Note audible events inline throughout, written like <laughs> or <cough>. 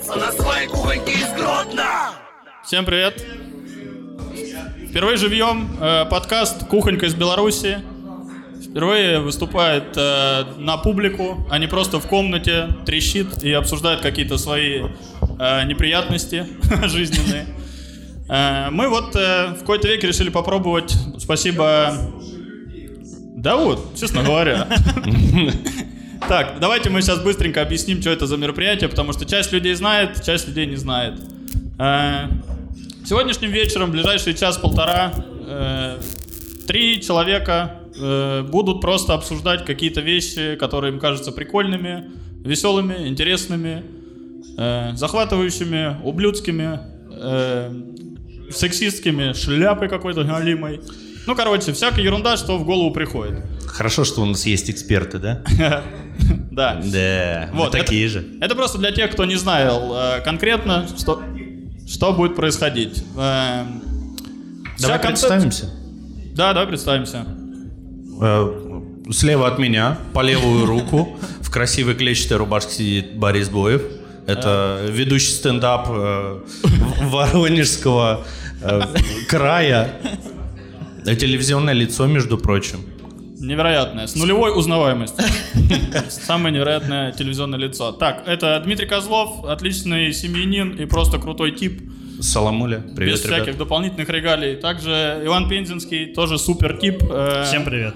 остаться на своей кухоньке из Гродно? Всем привет! Впервые живьем э, подкаст «Кухонька из Беларуси». Впервые выступает э, на публику, а не просто в комнате, трещит и обсуждает какие-то свои э, неприятности <laughs> жизненные. Э, мы вот э, в какой-то веке решили попробовать, спасибо... Да вот, честно говоря. <laughs> Так, давайте мы сейчас быстренько объясним, что это за мероприятие, потому что часть людей знает, часть людей не знает. Э, Сегодняшним вечером, ближайший час-полтора, э, три человека э, будут просто обсуждать какие-то вещи, которые им кажутся прикольными, веселыми, интересными, захватывающими, ублюдскими, сексистскими, шляпой какой-то галимой. Ну, короче, всякая ерунда, что в голову приходит. Хорошо, что у нас есть эксперты, да? <laughs> Да. Да, Вот, такие же. Это просто для тех, кто не знал э, конкретно, что, что будет происходить. Эм, Давай представимся. Да, давай представимся. Э, Слева от меня, по левую руку, в красивой клетчатой рубашке сидит Борис Боев. Это ведущий стендап э, Воронежского края. Телевизионное лицо, между прочим. Невероятное, с нулевой узнаваемостью. <laughs> Самое невероятное телевизионное лицо. Так, это Дмитрий Козлов, отличный семьянин и просто крутой тип, Саламуля, привет, без ребят. всяких дополнительных регалий. Также Иван Пензенский, тоже супер тип. э, Всем привет.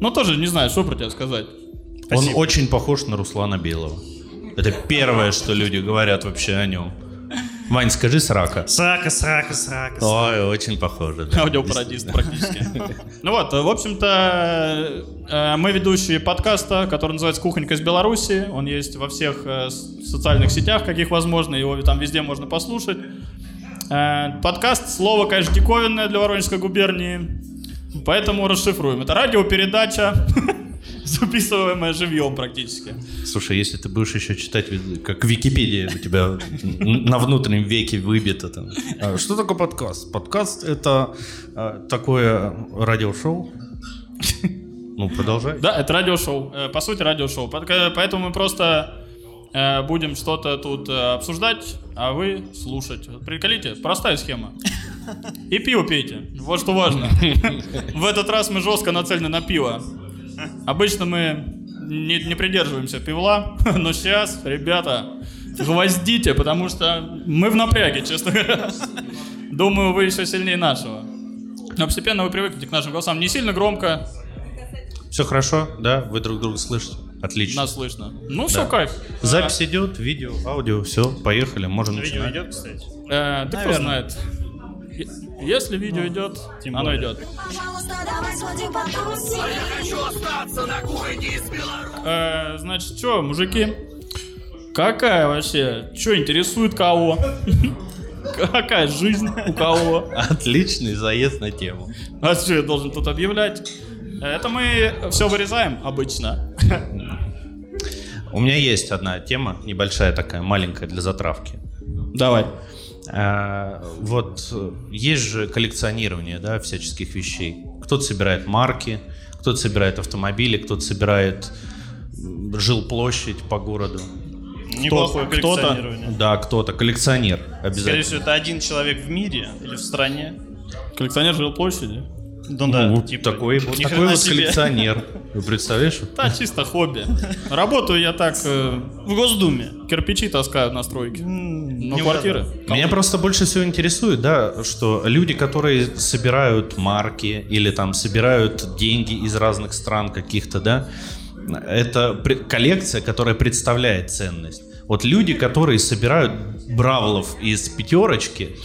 Ну, тоже не знаю, что про тебя сказать. Он Спасибо. очень похож на Руслана Белого. Это первое, что люди говорят вообще о нем. Вань, скажи срака. Срака, срака, срака. Ой, очень похоже. да. Аудиопарадист практически. <laughs> Ну вот, в общем-то, э, мы ведущие подкаста, который называется «Кухонька из Беларуси». Он есть во всех э, социальных сетях, каких возможно, его там везде можно послушать. Э, Подкаст, слово, конечно, диковинное для Воронежской губернии, поэтому расшифруем. Это радиопередача, <laughs> <laughs> записываемая живьем практически. Слушай, если ты будешь еще читать, как Википедия у тебя на внутреннем веке выбито там. А Что такое подкаст? Подкаст это а, такое радиошоу. Ну, продолжай. Да, это радиошоу. Э, По сути, радиошоу. Поэтому мы просто э, будем что-то тут э, обсуждать, а вы слушать. Приколите, простая схема. И пиво пейте. Вот что важно. <laughs> В этот раз мы жестко нацелены на пиво. Обычно мы не, не придерживаемся пивла, <laughs> но сейчас, ребята, гвоздите, потому что мы в напряге, честно говоря. Думаю, вы еще сильнее нашего. Но постепенно вы привыкнете к нашим голосам. Не сильно громко, Все хорошо, да? Вы друг друга слышите? Отлично. Нас слышно. Ну, все, кайф. Запись идет, видео, аудио, все, поехали, можем Видео начинать. идет, кстати. Э, да кто Наверное. знает. Если видео идет, тем оно более. идет. Пожалуйста, давай сходим потусим. Хочу остаться на кухоньке из Беларуси. Э, значит, что, мужики? Какая вообще? Что интересует кого? <laughs> Какая жизнь у кого? Отличный заезд на тему. А что я должен тут объявлять? Это мы все вырезаем обычно. У меня есть одна тема, небольшая такая, маленькая для затравки. Давай. А, вот э, есть же коллекционирование, да, всяческих вещей. Кто-то собирает марки, кто-то собирает автомобили, кто-то собирает жилплощадь по городу. Неплохое кто-то? коллекционирование. Да, кто-то коллекционер Скорее обязательно. всего, это один человек в мире или в стране. Коллекционер жилплощади? Ну да, Ну, типа, такой, вот такой вот себе. коллекционер. Вы представляешь? Да, чисто хобби. Работаю я так, э, В Госдуме. кирпичи таскаю на стройке. Ну, не квартиры. Меня просто больше всего интересует, да, что люди, которые собирают марки или там собирают деньги из разных стран каких-то, да, это коллекция, которая представляет ценность. Вот люди, которые собирают бравлов из пятерочки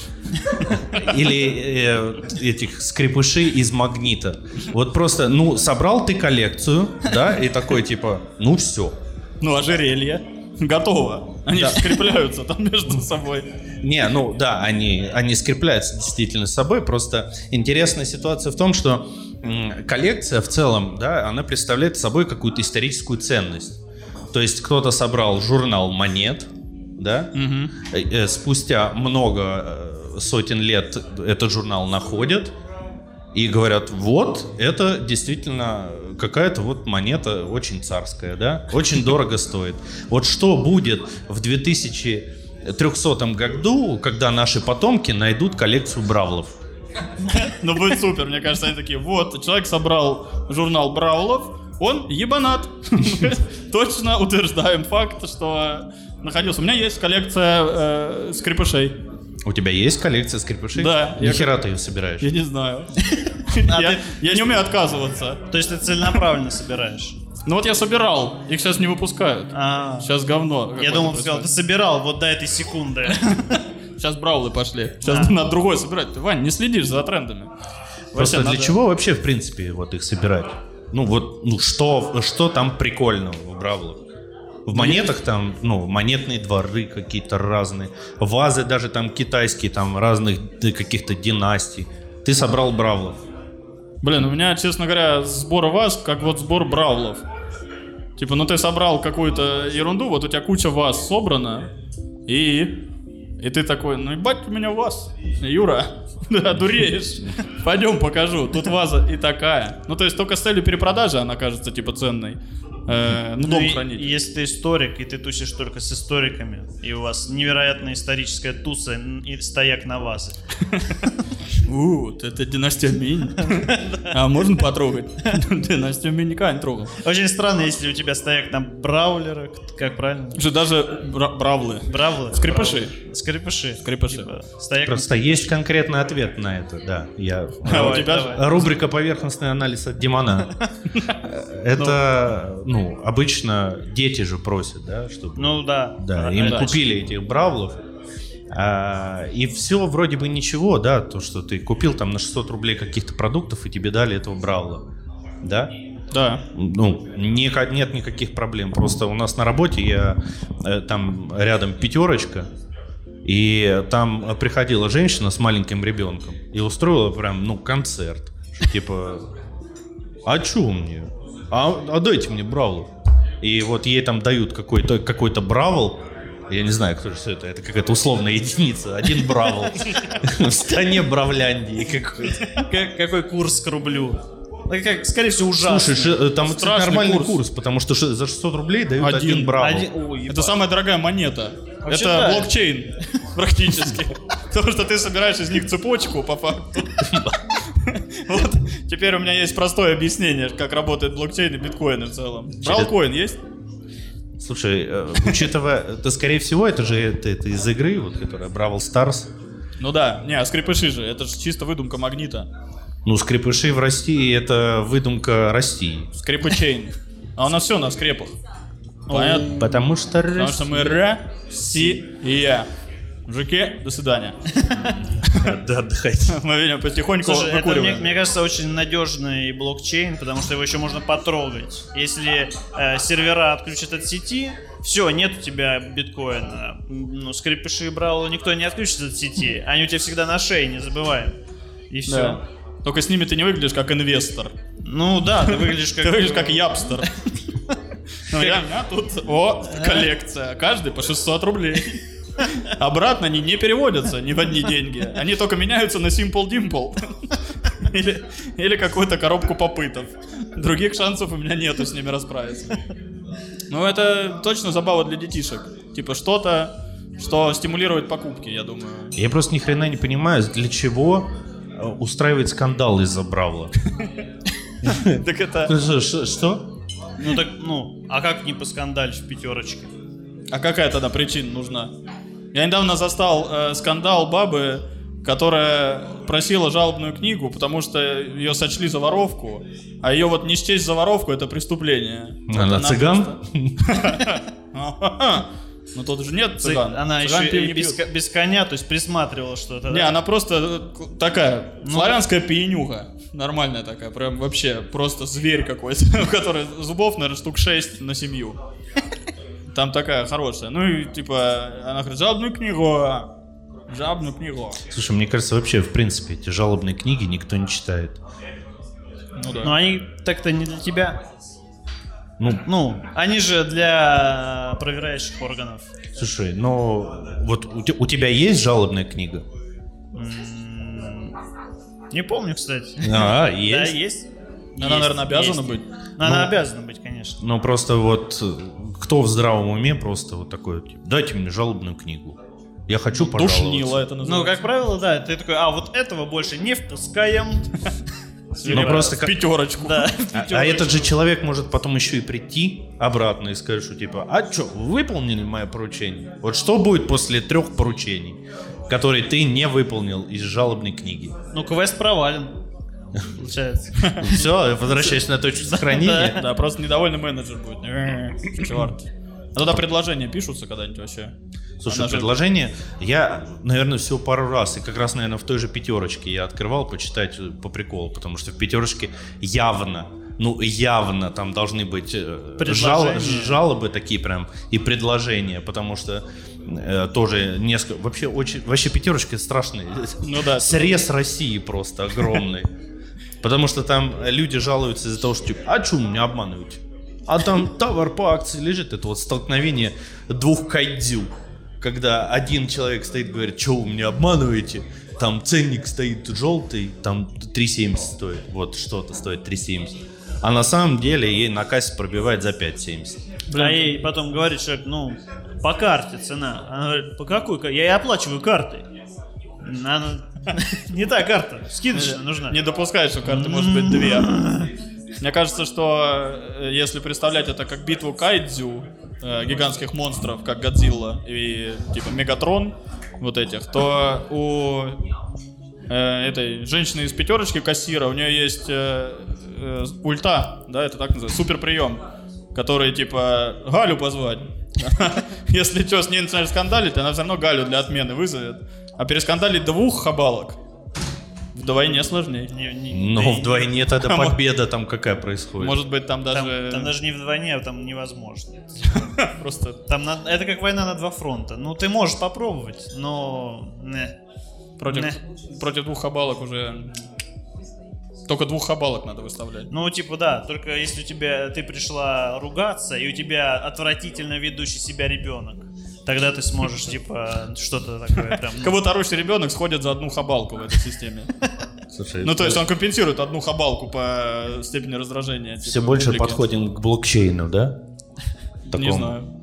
или э, этих скрипышей из магнита. Вот просто, ну, собрал ты коллекцию, да, и такой типа, ну все, Ну, ожерелье. Готово. Они же скрепляются там между собой. Не, ну да, они, они скрепляются действительно с собой. Просто интересная ситуация в том, что коллекция в целом, да, она представляет собой какую-то историческую ценность. То есть кто-то собрал журнал монет, да, э, спустя много э, сотен лет этот журнал находят и говорят, вот, это действительно какая-то вот монета очень царская, да, очень дорого стоит. Вот что будет в 300 году, когда наши потомки найдут коллекцию бравлов. Ну, будет супер, мне кажется, они такие, вот, человек собрал журнал Браулов, он ебанат. <laughs> Точно утверждаем факт, что находился. У меня есть коллекция э, скрипышей. У тебя есть коллекция скрипышей? Да. Ни хера ты ее собираешь. Я не знаю. А Я не умею отказываться. То есть ты целенаправленно собираешь? Ну вот я собирал, их сейчас не выпускают. А, Сейчас говно. я думал, ты сказал, ты собирал вот до этой секунды. <laughs> Сейчас браулы пошли. Сейчас надо другой собирать. Вань, не следишь за трендами. Просто для чего вообще, в принципе, вот их собирать? Ну вот, ну что, что там прикольного в бравлах? В монетах там, ну, монетные дворы какие-то разные, вазы даже там китайские, там разных каких-то династий. Ты собрал бравлов. Блин, у меня, честно говоря, сбор ваз, как вот сбор браулов. Типа, ну ты собрал какую-то ерунду, вот у тебя куча ваз собрана, и... И ты такой, ну ебать у меня ваз, Юра, <laughs> да, дуреешь. Пойдем покажу, тут ваза и такая. Ну то есть только с целью перепродажи она кажется типа ценной. Э, ну, Ну дом и хранить. Если ты историк, и ты тусишь только с историками, и у вас невероятная историческая туса и стояк на вазы. <laughs> У, вот это династия Минь. <laughs> А можно потрогать? <laughs> Династию Минь никогда не трогал. Очень странно, если у тебя стояк на браулера, как правильно? Же даже бра- бравлы. Бравлы? Скрипыши. Скрипыши. Скрипыши. Типа, Просто есть конкретный ответ на это, да. Я... А. Рубрика «Поверхностный анализ от Димана». Это, ну, обычно дети же просят, да, чтобы... Ну да. Да, А, им да. купили этих бравлов. А, и все вроде бы ничего, да, то, что ты купил там на 600 рублей каких-то продуктов, и тебе дали этого бравла. Да? Да. Ну, не- нет никаких проблем. Просто у нас на работе я э, там рядом пятерочка, и там приходила женщина с маленьким ребенком и устроила прям, ну, концерт. Типа, а чё мне? А, а дайте мне бравлов. И вот ей там дают какой-то какой бравл, я не знаю, кто же всё это, это какая-то условная единица, один бравл <laughs> в стране Бравляндии какой-то. Как- какой курс к рублю? Как, скорее всего, ужасно. Слушай, э, там Страшный нормальный курс. курс. потому что за 600 рублей дают Один. один, бравл. Один- ой, Это самая дорогая монета. Вообще это да. блокчейн <laughs> практически. <laughs> Потому что ты собираешь из них цепочку по факту. Теперь у меня есть простое объяснение, как работает блокчейн и биткоины в целом. Бралкоин есть? Слушай, э, учитывая, это скорее всего это же это, это из игры, вот, которая Brawl Stars. Ну да, не, а скрепыши же, это же чисто выдумка магнита. Ну, скрепыши в России это выдумка России. Скрепычейн. А у нас все на скрепах. Понятно? Потому что Потому что мы Россия. Мужики, до свидания. <laughs> Да, отдыхайте. <laughs> Мы, видимо, потихоньку Слушай, это, мне, мне кажется, очень надежный блокчейн, потому что его еще можно потрогать. Если э, сервера отключат от сети, все, нет у тебя биткоина. Ну, скрипыши и браулы никто не отключит от сети. Они у тебя всегда на шее, не забывай. И все. Да. Только с ними ты не выглядишь как инвестор. Ну да, ты выглядишь <laughs> как... Ты выглядишь как япстер. Ну, я, у меня тут, о, коллекция. Каждый по 600 рублей. Обратно они не переводятся ни в одни деньги. Они только меняются на Simple Dimple. Или, или какую-то коробку попытов. Других шансов у меня нету с ними расправиться. Ну, это точно забава для детишек. Типа что-то, что стимулирует покупки, я думаю. Я просто ни хрена не понимаю, для чего э, устраивать скандал из-за Бравла. <laughs> Так это... Что? Ну так, ну, а как не поскандалить в пятерочке? А какая тогда причина нужна? Я недавно застал э, скандал бабы, которая просила жалобную книгу, потому что ее сочли за воровку, а ее вот не счесть за воровку это преступление. Вот Она цыган? просто- <laughs> Ну тут же нет цыган. Она Цыган еще и без, коня, то есть присматривала что-то. Не, да? она просто э, такая, Ну славянская пьянюха. Нормальная такая, прям вообще просто зверь какой-то, <laughs> у которой зубов, наверное, штук 6 на семью. Там такая хорошая. Ну и типа, она говорит, жалобную книгу, жалобную книгу. Слушай, мне кажется, вообще, в принципе, эти жалобные книги никто не читает. Ну да. Но они так-то не для тебя. Ну, Ну, они же для проверяющих органов. слушай, но вот у, у тебя есть жалобная книга? Не помню, кстати. А, <laughs> Да, есть. есть. Она, Есть, наверное, обязана есть. быть. Она Ну. обязана быть, конечно. Ну, просто вот кто в здравом уме просто вот такой, типа, дайте мне жалобную книгу. Я хочу пожаловаться. Душнило это Ну, называется. как правило, да, ты такой, а вот этого больше не впускаем. <laughs> Ну, просто как- пятерочку. Да. А, а этот же человек может потом еще и прийти обратно и сказать, что типа, а что, вы выполнили мое поручение? Вот что будет после трех поручений, которые ты не выполнил из жалобной книги? Ну, квест провален. Получается. Все, возвращаясь на точку сохранения. Да, просто недовольный менеджер будет. Черт. А туда предложения пишутся когда-нибудь вообще? Слушай, Она же- предложение, я, наверное, всего пару раз, и как раз, наверное, в той же пятерочке я открывал почитать э, по приколу, потому что в пятерочке явно, ну явно там должны быть э, жал- жалобы такие прям и предложения, потому что э, тоже несколько, вообще очень, вообще пятерочка страшный, Ну да. срез России просто огромный, потому что там люди жалуются из-за того, что типа, а что меня обманываете? А там товар по акции лежит, это вот столкновение двух кайдзю. Когда один человек стоит и говорит, что вы меня обманываете? Там ценник стоит желтый, там 3,70 стоит. Вот что-то стоит 3,70. А на самом деле ей на кассе пробивает за 5,70. А ей потом говорит человек, ну, по карте цена. Она говорит, по какой? Я и оплачиваю картой. <laughs> Не та карта, скидочная нужна. Не допускает, что карты может быть две. Мне кажется, что э, если представлять это как битву кайдзю, э, гигантских монстров, как Годзилла и типа Мегатрон, вот этих, то у э, этой женщины из пятерочки кассира, у нее есть э, э, ульта, да, это так называется, супер прием, который типа Галю позвать. <laughs> Если что, с ней начинаешь скандалить, она все равно Галю для отмены вызовет. А перескандалить двух хабалок вдвойне сложнее. Не- не- Но да и- Ну, вдвойне тогда <laughs> победа там какая происходит. Может быть, там Там, даже, там даже не вдвойне, а там невозможно. <laughs> просто Там это как война на два фронта. Ну, ты можешь попробовать, но... против, против двух хабалок уже... Только двух хабалок надо выставлять. Ну, типа, да, только если у тебя ты пришла ругаться, и у тебя отвратительно ведущий себя ребенок, тогда ты сможешь, типа, что-то такое прям... ну, Как будто орущий ребенок сходит за одну хабалку в этой системе. Слушай, Ну, то есть он компенсирует одну хабалку по степени раздражения. типа, все больше публики. подходим к блокчейну, да? Не Такому. знаю.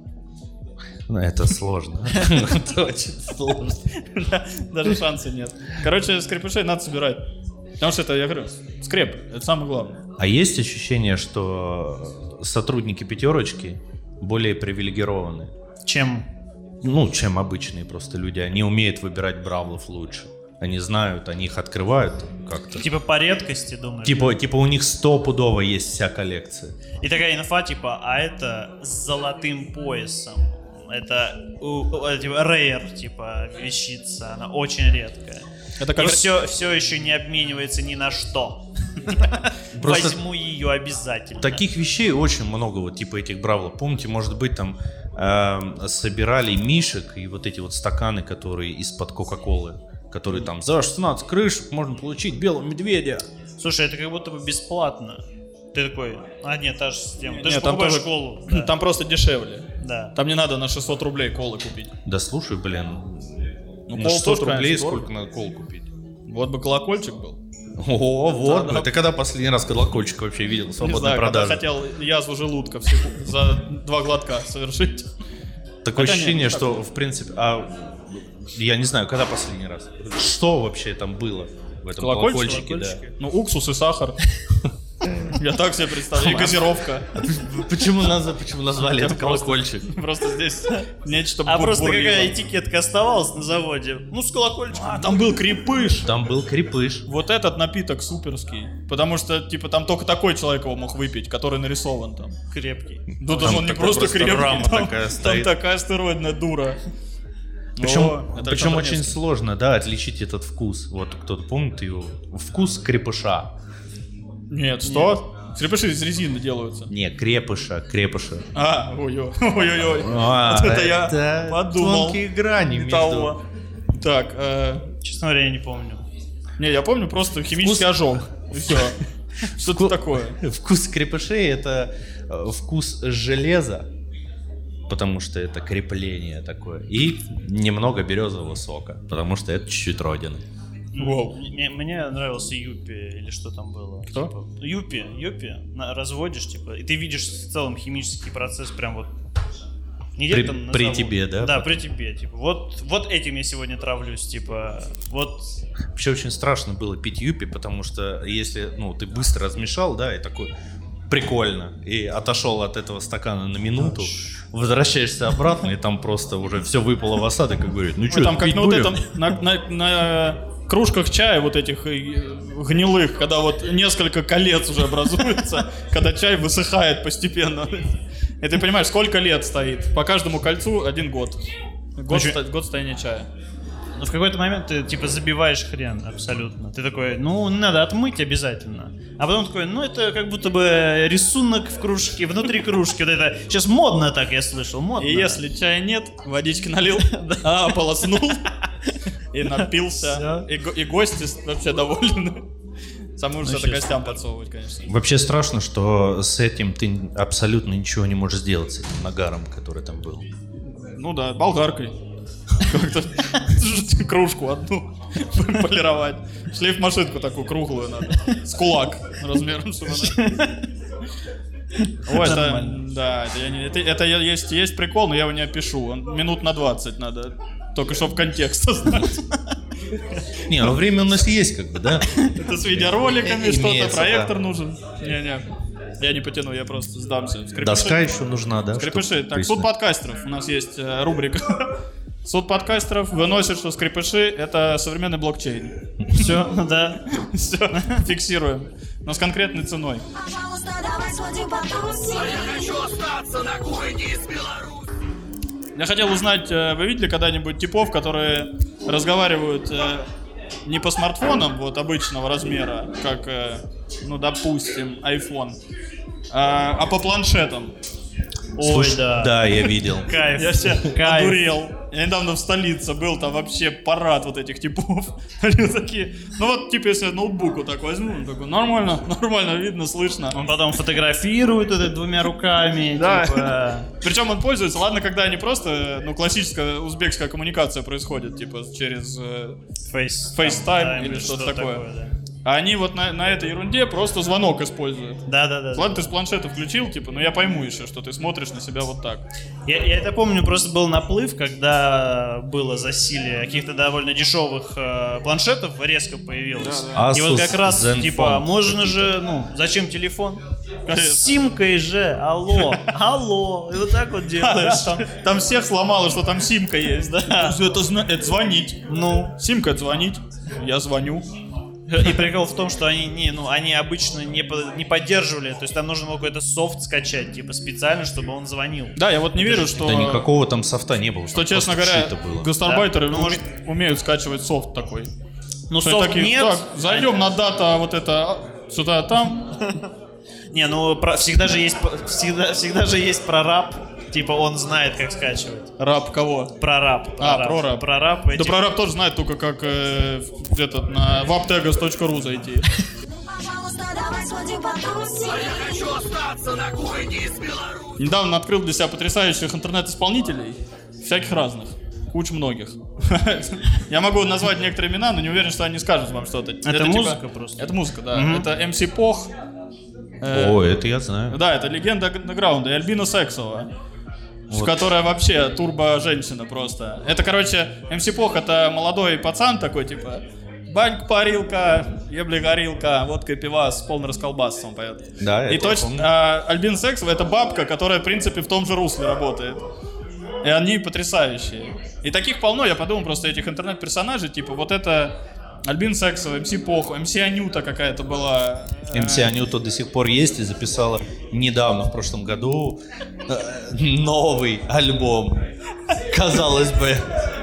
Ну, это сложно. <laughs> Это очень сложно. Даже шанса нет. Короче, скрепышей надо собирать. Потому что это, я говорю, скреп, это самое главное. А есть ощущение, что сотрудники пятерочки более привилегированы? Чем... Ну, чем обычные просто люди. Они умеют выбирать бравлов лучше. Они знают, они их открывают как-то. Типа по редкости, думаешь? Типа, типа у них стопудово есть вся коллекция. И такая инфа, типа, а это с золотым поясом. Это, у- типа, рейер, типа, вещица. Она очень редкая. Это И как... все, все еще не обменивается ни на что. <laughs> Возьму ее обязательно. Таких вещей очень много, вот типа этих бравлов. Помните, может быть, там эм, собирали мишек и вот эти вот стаканы, которые из-под Кока-Колы, которые там за 16 крышек можно получить белого медведя. Слушай, это как будто бы бесплатно. Ты такой, а нет, та же система. Ты же Нет, там покупаешь тоже- школу. <clears throat> Да. Там просто дешевле. да. Там не надо на 600 рублей колы купить. Да слушай, блин, Ну, на кол 600 тоже, рублей сколько надо кол купить? Вот бы колокольчик был. О, вот, Да, да. ты когда последний раз колокольчик вообще видел в свободной знаю, продаже? хотел язву желудка за два глотка совершить. Такое Хотя ощущение, что, в принципе, а я не знаю, когда последний раз? Что вообще там было в этом Колокольчик? колокольчике? да? Ну, уксус и сахар. <laughs> Я так себе представляю. И газировка. Почему, назва- почему назвали это колокольчик? Просто здесь нечто А просто какая этикетка оставалась на заводе? Ну, с колокольчиком. А, там был крепыш. Там был крепыш. Вот этот напиток суперский. Потому что, типа, там только такой человек его мог выпить, который нарисован там. крепкий. Ну, Там даже он не просто крепкий, там, такая там стоит. такая астероидная дура. Причем, О, причем очень сложно, да, отличить этот вкус. Вот кто-то помнит его? Вкус крепыша. Нет, что? Крепыши из резины делаются. Не, крепыша, крепыша. А, ой-ой, ой-ой-ой. А, Вот это я подумал. Тонкие грани Не между... Так, э, Честно говоря, я не помню. не, я помню просто химический Вкус- ожог. Все. <laughs> Что-то такое. Вкус крепышей это э, вкус железа, потому что это крепление такое. И немного березового сока, потому что это чуть-чуть родины. Мне, мне нравился Юпи или что там было. Кто? Типа, Юпи, Юпи. на- разводишь, типа, и ты видишь в целом химический процесс прям вот Не При- там при тебе, да, Да, потом? при тебе, типа. Вот, вот этим я сегодня травлюсь, типа. Вот. Вообще очень страшно было пить юпи, потому что если, ну, ты быстро размешал, да, и такой прикольно, и отошел от этого стакана на минуту, возвращаешься обратно, и там просто уже все выпало в осадок, и говорит, ну что, там как на вот будем?» этом, на, на- на кружках чая вот этих э, гнилых, когда вот несколько колец уже образуется, <laughs> когда чай высыхает постепенно. <laughs> И ты понимаешь, сколько лет стоит. По каждому кольцу один год. Год, ста- год стояния чая. Но в какой-то момент ты, типа, забиваешь хрен абсолютно. Ты такой, ну, надо отмыть обязательно. А потом такой, ну, это как будто бы рисунок в кружке, внутри кружки. Вот это сейчас модно так, я слышал, модно. И если чая нет, водички налил, <laughs> а, ополоснул и напился. И, и гости вообще довольны. Самое ужас это гостям подсовывать, конечно. Вообще страшно, что с этим ты абсолютно ничего не можешь сделать, с этим нагаром, который там был. Ну да, болгаркой. Как-то <laughs> кружку одну <laughs> полировать. Шлейф-машинку такую круглую надо. С кулак размером, чтобы она... Ой, это, да, это, я не- это- это есть, есть прикол, но я его не опишу. Он минут на 20 надо. Только чтобы контекст знать. Не, ну время у нас есть, как бы, да? Это с видеороликами что-то, проектор нужен. Не-не, я не потяну, я просто сдамся. Скрипиши. Доска еще нужна, да? Скрипыши. Так, суд подкастеров. У нас есть э, рубрика. <laughs> Суд подкастеров выносит, что скрипыши — это современный блокчейн. Все, <laughs> да. Все, фиксируем. Но с конкретной ценой. Пожалуйста, давай сходим потусим. Я хочу остаться на кухне из Беларуси. Я хотел узнать, э, вы видели когда-нибудь типов, которые разговаривают э, не по смартфонам вот обычного размера, как, э, ну, допустим, iPhone, а, а по планшетам? Ой, да. Да, я видел. <laughs> Кайф. Я все Кайф. одурел. Я недавно в столице был, там вообще парад вот этих типов. <laughs> Они такие, ну вот, типа, если я ноутбук вот так возьму, он такой, нормально, <laughs> нормально, видно, слышно. Он потом фотографирует это двумя руками. Да. типа, Причем он пользуется, ладно, когда не просто, ну, классическая узбекская коммуникация происходит, типа, через... э, Face, FaceTime или что-то такое. да. А они вот на, на этой ерунде просто звонок используют. Да, да, да. Ладно, ты с планшета включил, типа, но я пойму еще, что ты смотришь на себя вот так. Я, я это помню, просто был наплыв, когда было засилие каких-то довольно дешевых э, планшетов, резко появилось. да. И вот как раз, Zenfone типа, можно же, ну, зачем телефон? С симкой же, алло, <laughs> алло, и вот так вот делаешь. Там, там всех сломало, что там симка есть, да? Это, это звонить. Ну, Симка звонить. Я звоню. И прикол в том, что они не, ну, они обычно не, по- не поддерживали, то есть там нужно было какой-то софт скачать, типа, специально, чтобы он звонил. Да, я вот не верю, что... Да никакого там софта не было. Что, честно говоря, гастарбайтеры Да? Ну, может- умеют скачивать софт такой. Ну, Что софт такие, нет. Так, зайдем на дата вот это а, сюда, там. <laughs> Не, ну про- всегда же есть всегда, всегда же есть прораб. Типа он знает, как скачивать. Раб кого? Прораб. А, прораб. Прораб. Да этих- прораб тоже знает только как э, этот, на webtegas.ru зайти. Пожалуйста, давай сходим потусим. Я хочу остаться на кухне из Беларуси. Недавно открыл для себя потрясающих интернет-исполнителей. Всяких разных. Куч многих. <laughs> Я могу назвать некоторые имена, но не уверен, что они скажут вам что-то. Это музыка просто? Это музыка, да. Это MC Пох. э, О, это я знаю. Да, это легенда андеграунда. И Альбина Сексова. Вот. Которая вообще турбо-женщина просто. Это, короче, МС Пох это молодой пацан такой, типа, банька, парилка, ебли, горилка, водка и пивас, полный расколбас он поет. Да, И точно, а, Альбин Сексова это бабка, которая, в принципе, в том же русле работает. И они потрясающие. И таких полно, я подумал просто этих интернет-персонажей, типа, вот это Альбин Сексова, МС Пох, МС Анюта какая-то была. МС Анюта до сих пор есть и записала недавно, в прошлом году, э, новый альбом. Казалось бы.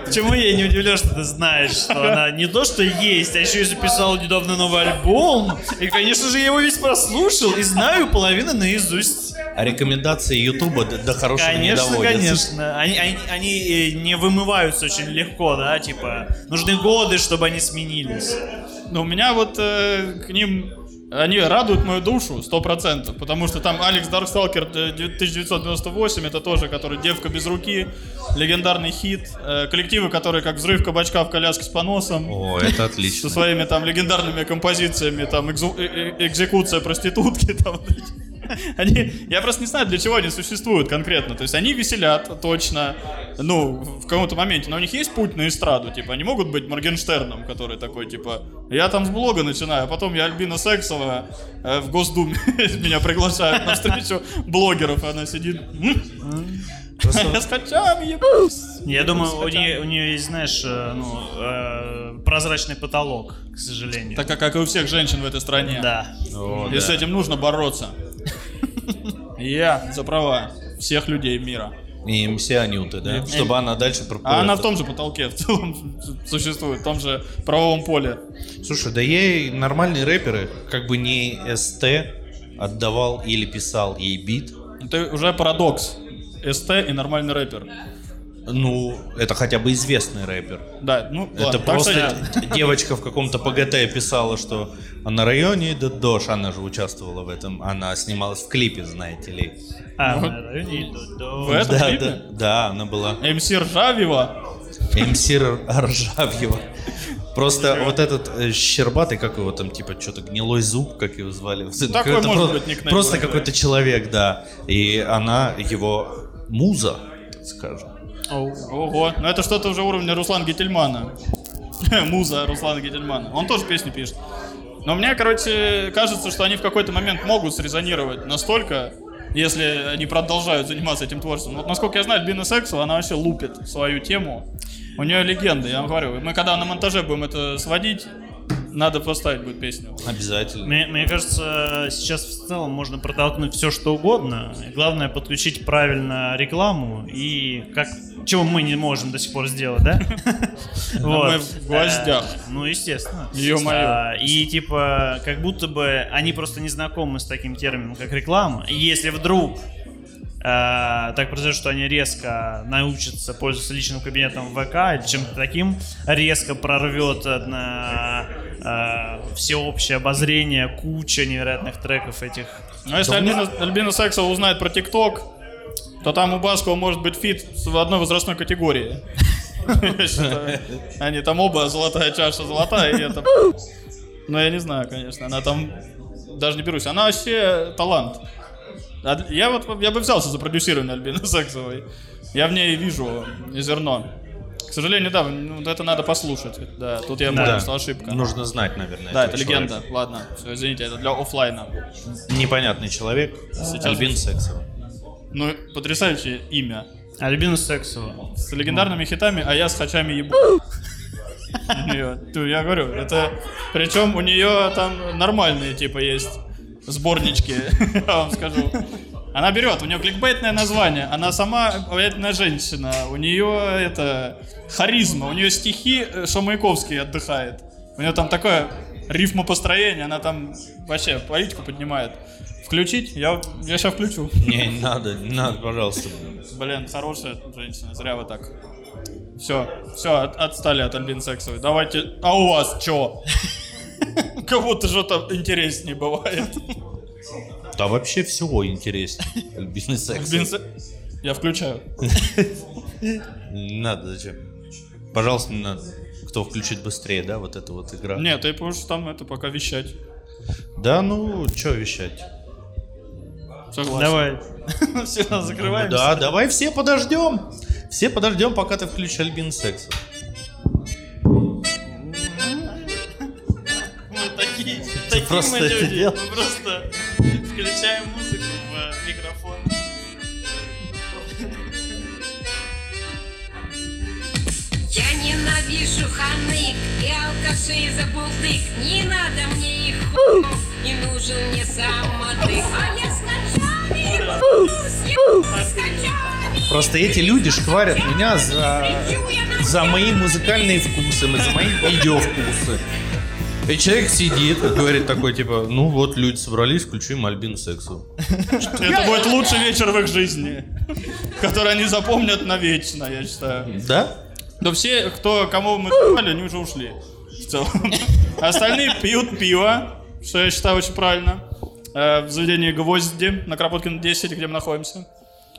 Почему я не удивлен, что ты знаешь, что она не то что есть, а еще и записала недавно новый альбом. И, конечно же, я его весь прослушал и знаю половину наизусть. А рекомендации Ютуба до, до хорошего не Конечно, доводятся. конечно. Они, они, они, э, не вымываются очень легко, да, типа, нужны годы, чтобы они сменились. Но у меня вот э, к ним они радуют мою душу, сто процентов, потому что там Алекс Дарксталкер э, 1998, это тоже, который «Девка без руки», легендарный хит, э, коллективы, которые как «Взрыв кабачка в коляске с поносом», О, это со отлично. своими там легендарными композициями, там экзу- э- э- «Экзекуция проститутки», <laughs> там, <laughs> Они, я просто не знаю, для чего они существуют конкретно. То есть они веселят, точно, ну, в каком-то моменте. Но у них есть путь на эстраду, типа, они могут быть Моргенштерном, который такой, типа, я там с блога начинаю, а потом я Альбина Сексова э, в Госдуме <laughs> меня приглашают на встречу блогеров, и она сидит, «М? я с хачами ебусь». Я думаю, у нее, у нее есть, знаешь, э, ну, э, прозрачный потолок, к сожалению. Так как и у всех женщин в этой стране. Да. И с этим нужно бороться. Я за права всех людей мира. И МС Анюты, да? Чтобы она дальше А она в том же потолке в целом <laughs> существует, в том же правовом поле. Слушай, да ей нормальные рэперы, как бы не СТ отдавал или писал ей бит. Это уже парадокс. СТ и нормальный рэпер. Ну, это хотя бы известный рэпер. Да, ну Это ладно, просто что <laughs> девочка в каком-то ПГТ писала, что на районе идет дождь. Она же участвовала в этом. Она снималась в клипе, знаете ли. А, Ну, на районе до- В этом да, клипе? да, да, она была МС Ржавева. МС Ржавьева. Просто вот этот э, щербатый, как его там, типа, что-то гнилой зуб, как его звали. <laughs> Это Такой может про- быть никнейм, Просто какой-то человек, да. И она его муза, скажем. Ого, ну это что-то уже уровня Руслана Гительмана. <laughs> Муза Руслана Гительмана. Он тоже песни пишет. Но мне, короче, кажется, что они в какой-то момент могут срезонировать настолько, если они продолжают заниматься этим творчеством. Вот насколько я знаю, Альбина Сексова, она вообще лупит свою тему. У нее легенда, я вам говорю. Мы когда на монтаже будем это сводить, надо поставить будет песню. Обязательно. Мне, мне кажется, сейчас в целом можно протолкнуть все, что угодно. Главное подключить правильно рекламу и как чего мы не можем до сих пор сделать, да? <laughs> мы в гвоздях. Э, Ну, естественно. Ё-моё. А, И типа, как будто бы они просто не знакомы с таким термином, как реклама. И если вдруг так произойдет, что они резко научатся пользоваться личным кабинетом в ВК чем-то таким, резко прорвет на а, всеобщее обозрение куча невероятных треков этих. Но если Альбина, Альбина Сексова узнает про ТикТок, то там у Баскова может быть feat в одной возрастной категории. <laughs> Они там оба золотая чаша золотая, и это... Ну, я не знаю, конечно. Она там... Даже не берусь. Она вообще талант. Я вот я бы взялся за продюсирование Альбины <laughs> Сексовой. Я в ней вижу зерно. К сожалению, да, ну, вот это надо послушать. Да, тут я понял, что ошибка. Нужно знать, наверное. Да, это легенда. человека. Ладно, все, извините, это для оффлайна. Непонятный человек. Альбин Сексова. Ну, потрясающее имя. Альбина Сексова. С легендарными хитами, а я с хачами ебу. <laughs> Я говорю, это... Причем у нее там нормальные, типа, есть сборнички, <laughs> я вам скажу. Она берет, у нее кликбейтное название, она сама обаятельная женщина, у нее это харизма, у нее стихи, э, что Маяковский отдыхает. У нее там такое рифмопостроение, она там вообще политику поднимает. Включить? Я, я сейчас включу. Не, не надо, не надо, пожалуйста. Блин, хорошая женщина, зря вы так. Все, все, отстали от Альбин Сексовой. Давайте. А у вас чё? <laughs> Кого-то что-то интереснее бывает. Да вообще всего интереснее. <laughs> Альбин Сексова. Альбин Се- Я включаю. Не надо, зачем? Пожалуйста, не надо. Кто включит быстрее, да, вот эта вот игра? Нет, ты будешь там это пока вещать. Да, ну, что вещать? Согласен. Давай. <laughs> Все, закрываемся. Да, давай все подождем. Все подождем, пока ты включишь Альбин Сексов. Просто это люди. делаешь? Мы просто включаем музыку в э, микрофон. Я ненавижу ханык и алкашей за бултык Не надо мне их хуй, не нужен мне самотык А я с ночами с качами Просто эти люди шкварят меня за, за мои музыкальные вкусы, за мои видеовкусы. И человек сидит и говорит такой, типа, ну вот люди собрались, включим Альбин Сексу. Это будет лучший вечер в их жизни. Который они запомнят навечно, я считаю. Да? Но все, кто, кому мы ***ли, они уже ушли. В целом. Остальные пьют пиво, что я считаю очень правильно. Э, В заведении «Гвозди» на Кропоткина 10, где мы находимся.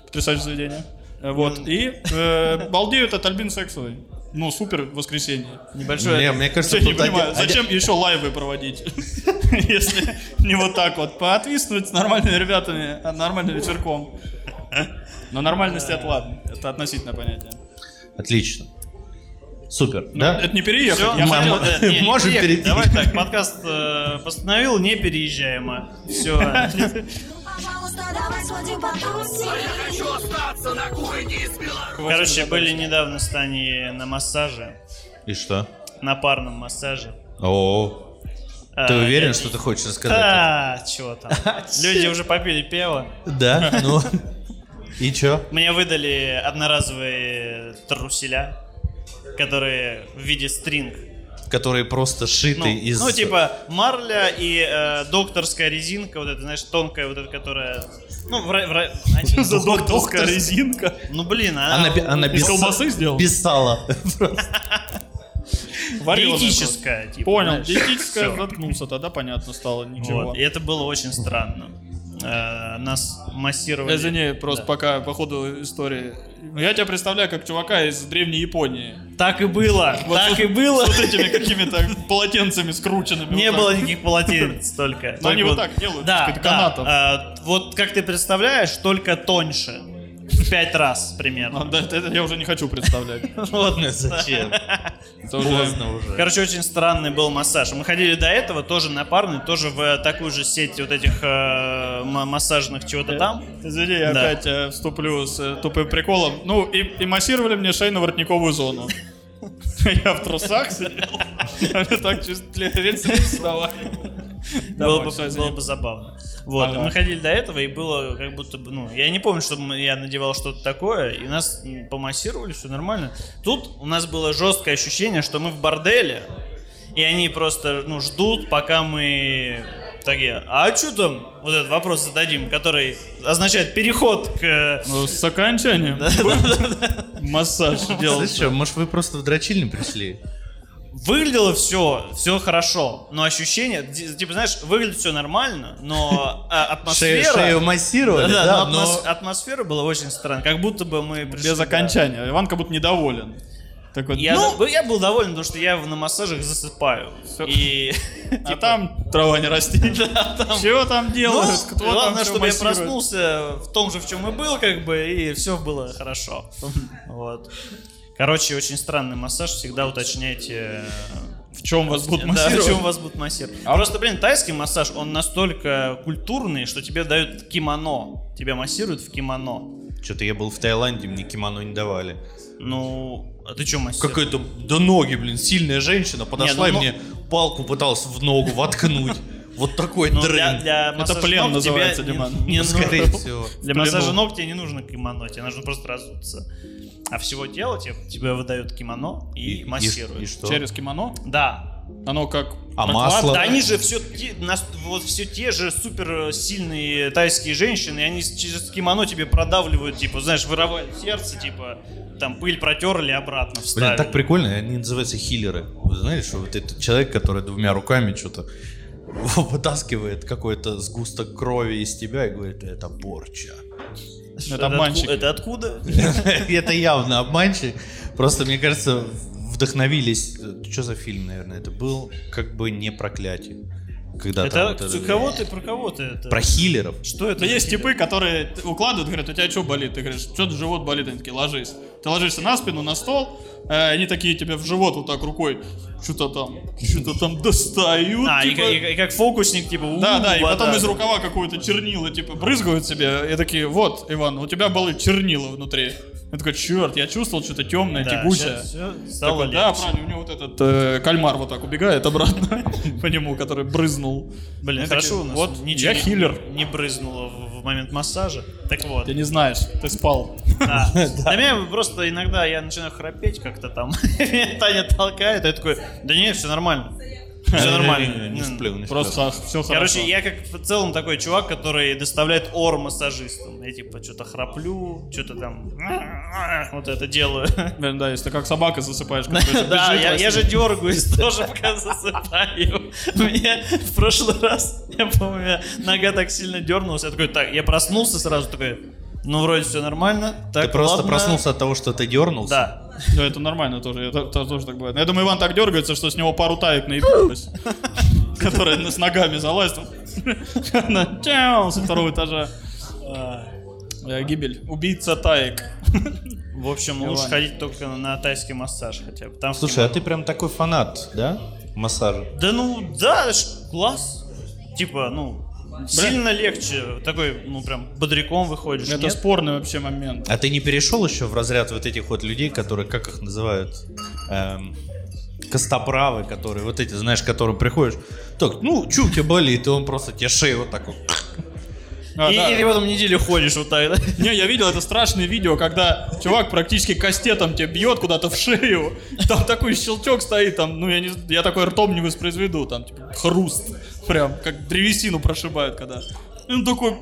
Потрясающее заведение. Вот. И э, балдеют от Альбин Сексовой. Ну, супер воскресенье. Небольшое. Не, мне кажется, Я не понимаю, один- зачем еще лайвы проводить? <laughs> Если не вот так вот поотвиснуть с нормальными ребятами, а нормальным вечерком. Но нормальность это ладно, это относительное понятие. Отлично. Супер, да? Это не переехать. Всё, Я хотел- не, не Можем переехать. перейти. Давай так, подкаст э, постановил, не переезжаемо. Все. <laughs> Пожалуйста, давай сходим потусим. Я хочу остаться на кухне из Беларуси. Короче, были недавно с Таней на массаже, И что? на парном массаже. О, ты А, уверен, я- что ты хочешь сказать? Да, чего там. <laughs> Люди уже попили пиво. Да, <laughs> ну. И чё? Мне выдали одноразовые труселя, которые в виде стринг. Которые просто Ну, шиты из... ну, типа марля и э, докторская резинка, вот эта, знаешь, тонкая, вот эта, которая... Ну, в, в докторская резинка. Ну, блин, она... Она, она без, колбасы сделал? без сала. Диетическая, типа. Понял, диетическая, заткнулся, тогда понятно стало, ничего. Вот, и это было очень странно. Э, нас массировали... Извини, просто Да. пока по ходу истории. Я тебя представляю как чувака из древней Японии. Так и было, <laughs> Вот так с- и было. С вот этими какими-то полотенцами скрученными. Не вот было так. никаких полотенец только. Но они вот так делают, Да, да. канатом. А, вот как ты представляешь, только тоньше. В пять раз А, примерно. да, это, я уже не хочу представлять. <laughs> Вот. Зачем? Это уже- Поздно <laughs> уже. Короче, очень странный был массаж. Мы ходили до этого тоже на парный, тоже в такую же сеть вот этих э, массажных чего-то там. Извини, я опять э, вступлю с э, тупым приколом. Ну, и, массировали мне шейно-воротниковую зону. <laughs> Я в трусах сидел. А мне так чуть рельсы вставали. Было бы, было бы забавно. Вот, Ага. мы ходили до этого, и было как будто бы, ну, я не помню, чтобы мы- я надевал что-то такое, и нас помассировали, все нормально. Тут у нас было жесткое ощущение, что мы в борделе, и они просто, ну, ждут, пока мы такие, а что там? Вот этот вопрос зададим, который означает переход к... Ну, с окончанием. <laughs> Массаж <laughs> делал. Что, может вы просто в дрочильню пришли? Выглядело все, все хорошо, но ощущение, типа, знаешь, выглядит все нормально, но а, <laughs> атмосфера... Шею, шею массировали, Да, да, но но... атмос- атмосфера была очень странная, как будто бы мы пришли... Без да. окончания. Иван как будто недоволен. Так вот, Я, ну, да- я был доволен, потому что я на массажах засыпаю. И... <laughs> а там трава не растет. <laughs> Чего там Ну, делают? Кто там главное, чё чтобы я массирует? проснулся в том же, в чем и был, как бы, и все было хорошо. Вот. Короче, очень странный массаж. Всегда уточняйте, В чем вас будут да, в чем массировать? вас будут массировать. Просто, блин, тайский массаж, он настолько культурный, что тебе дают кимоно. Тебя массируют в кимоно. Что-то я был в Таиланде, мне кимоно не давали. Ну, а ты что массируешь? Какая-то до ноги, блин, сильная женщина подошла Не, ну, и мне палку пыталась в ногу воткнуть. Вот такой Ну, для, дрын. для массажа плен ног тебе называется, не- Диман. не Скорее нужно- всего. Для массажа ног тебе не нужно кимоно, тебе нужно просто разуться. А всего тела тебе, тебе выдают кимоно и, массируют. И, что? Через кимоно? Да. Оно как... А масло? Да они же все те, нас- вот все те же супер сильные тайские женщины, и они через кимоно тебе продавливают, типа, знаешь, вырывают сердце, типа, там пыль протерли, обратно вставили. Блин, так прикольно, они называются хиллеры. Вы знаете, что вот этот человек, который двумя руками что-то <laughs> вытаскивает какой-то сгусток крови из тебя и говорит, это порча. Это обманщик. Это откуда? <laughs> Это явно обманщик. Просто, мне кажется, вдохновились. Что за фильм, наверное, это был? Как бы не проклятие. Когда там Это вот это- кого ты, про кого ты это? Про хиллеров. Что это? За есть типы, которые укладывают, говорят, у тебя что болит? Ты говоришь, что живот болит? Они такие, ложись. Ты ложишься на спину, на стол, э, они такие тебе в живот вот так рукой, что-то там, что-то там достают. А, и, типа. как- и как- и как фокусник, типа, у, Да, да, и потом из рукава какую-то чернила, типа, брызгают себе, и такие, вот, Иван, у тебя было чернила внутри. Я такой, черт, я чувствовал что-то темное, Да, тягучее. всё стало Такой, да, правильно, у него вот этот э, кальмар вот так убегает обратно <laughs> по нему, который брызнул. Блин, хорошо у нас Вот, ничего я хиллер. не брызнуло в, момент массажа. Так вот. Ты не знаешь, ты спал. <laughs> Да. На меня просто иногда я начинаю храпеть как-то там. <laughs> Таня толкает, я такой, да не, все нормально. Все нормально. Не сплю, не сплю. Просто все хорошо. Короче, я как в целом такой чувак, который доставляет ор массажистам. Я типа что-то храплю, что-то там <laughs> вот это делаю. <laughs> Блин, Да, если ты как собака засыпаешь. Да, я, же дергаюсь <laughs> тоже, пока засыпаю. Мне в прошлый раз, я помню, у меня нога так сильно дернулась, я такой, так, я проснулся сразу, такой, ну, вроде все нормально. Так, Ты просто ладно. проснулся от того, что ты дернулся? Да. Да, это нормально тоже, это, это тоже так бывает. Я думаю, Иван так дергается, что с него пару таек наебалось. <laughs> которая с ногами залазит. Она со второго этажа. Э, Гибель. Убийца таек. <laughs> В общем, лучше ходить только на тайский массаж хотя бы. Слушай, а ты прям такой фанат, да? Массажа. Да ну, да, класс. Типа, ну, сильно легче. Такой, ну, прям бодряком выходишь. Это нет? спорный вообще момент. А ты не перешел еще в разряд вот этих вот людей, которые, как их называют, эм, костоправы, которые, вот эти, знаешь, к которым приходишь, так, ну, у тебя болит, и он просто тебе шею вот так вот. А, И, да. и ты потом неделю ходишь вот так, да? <laughs> Не, я видел это страшное видео, когда чувак практически кастетом тебе бьет куда-то в шею. Там такой щелчок стоит, там, ну я не, я такой ртом не воспроизведу, там типа хруст, прям как древесину прошибает, когда. И он такой,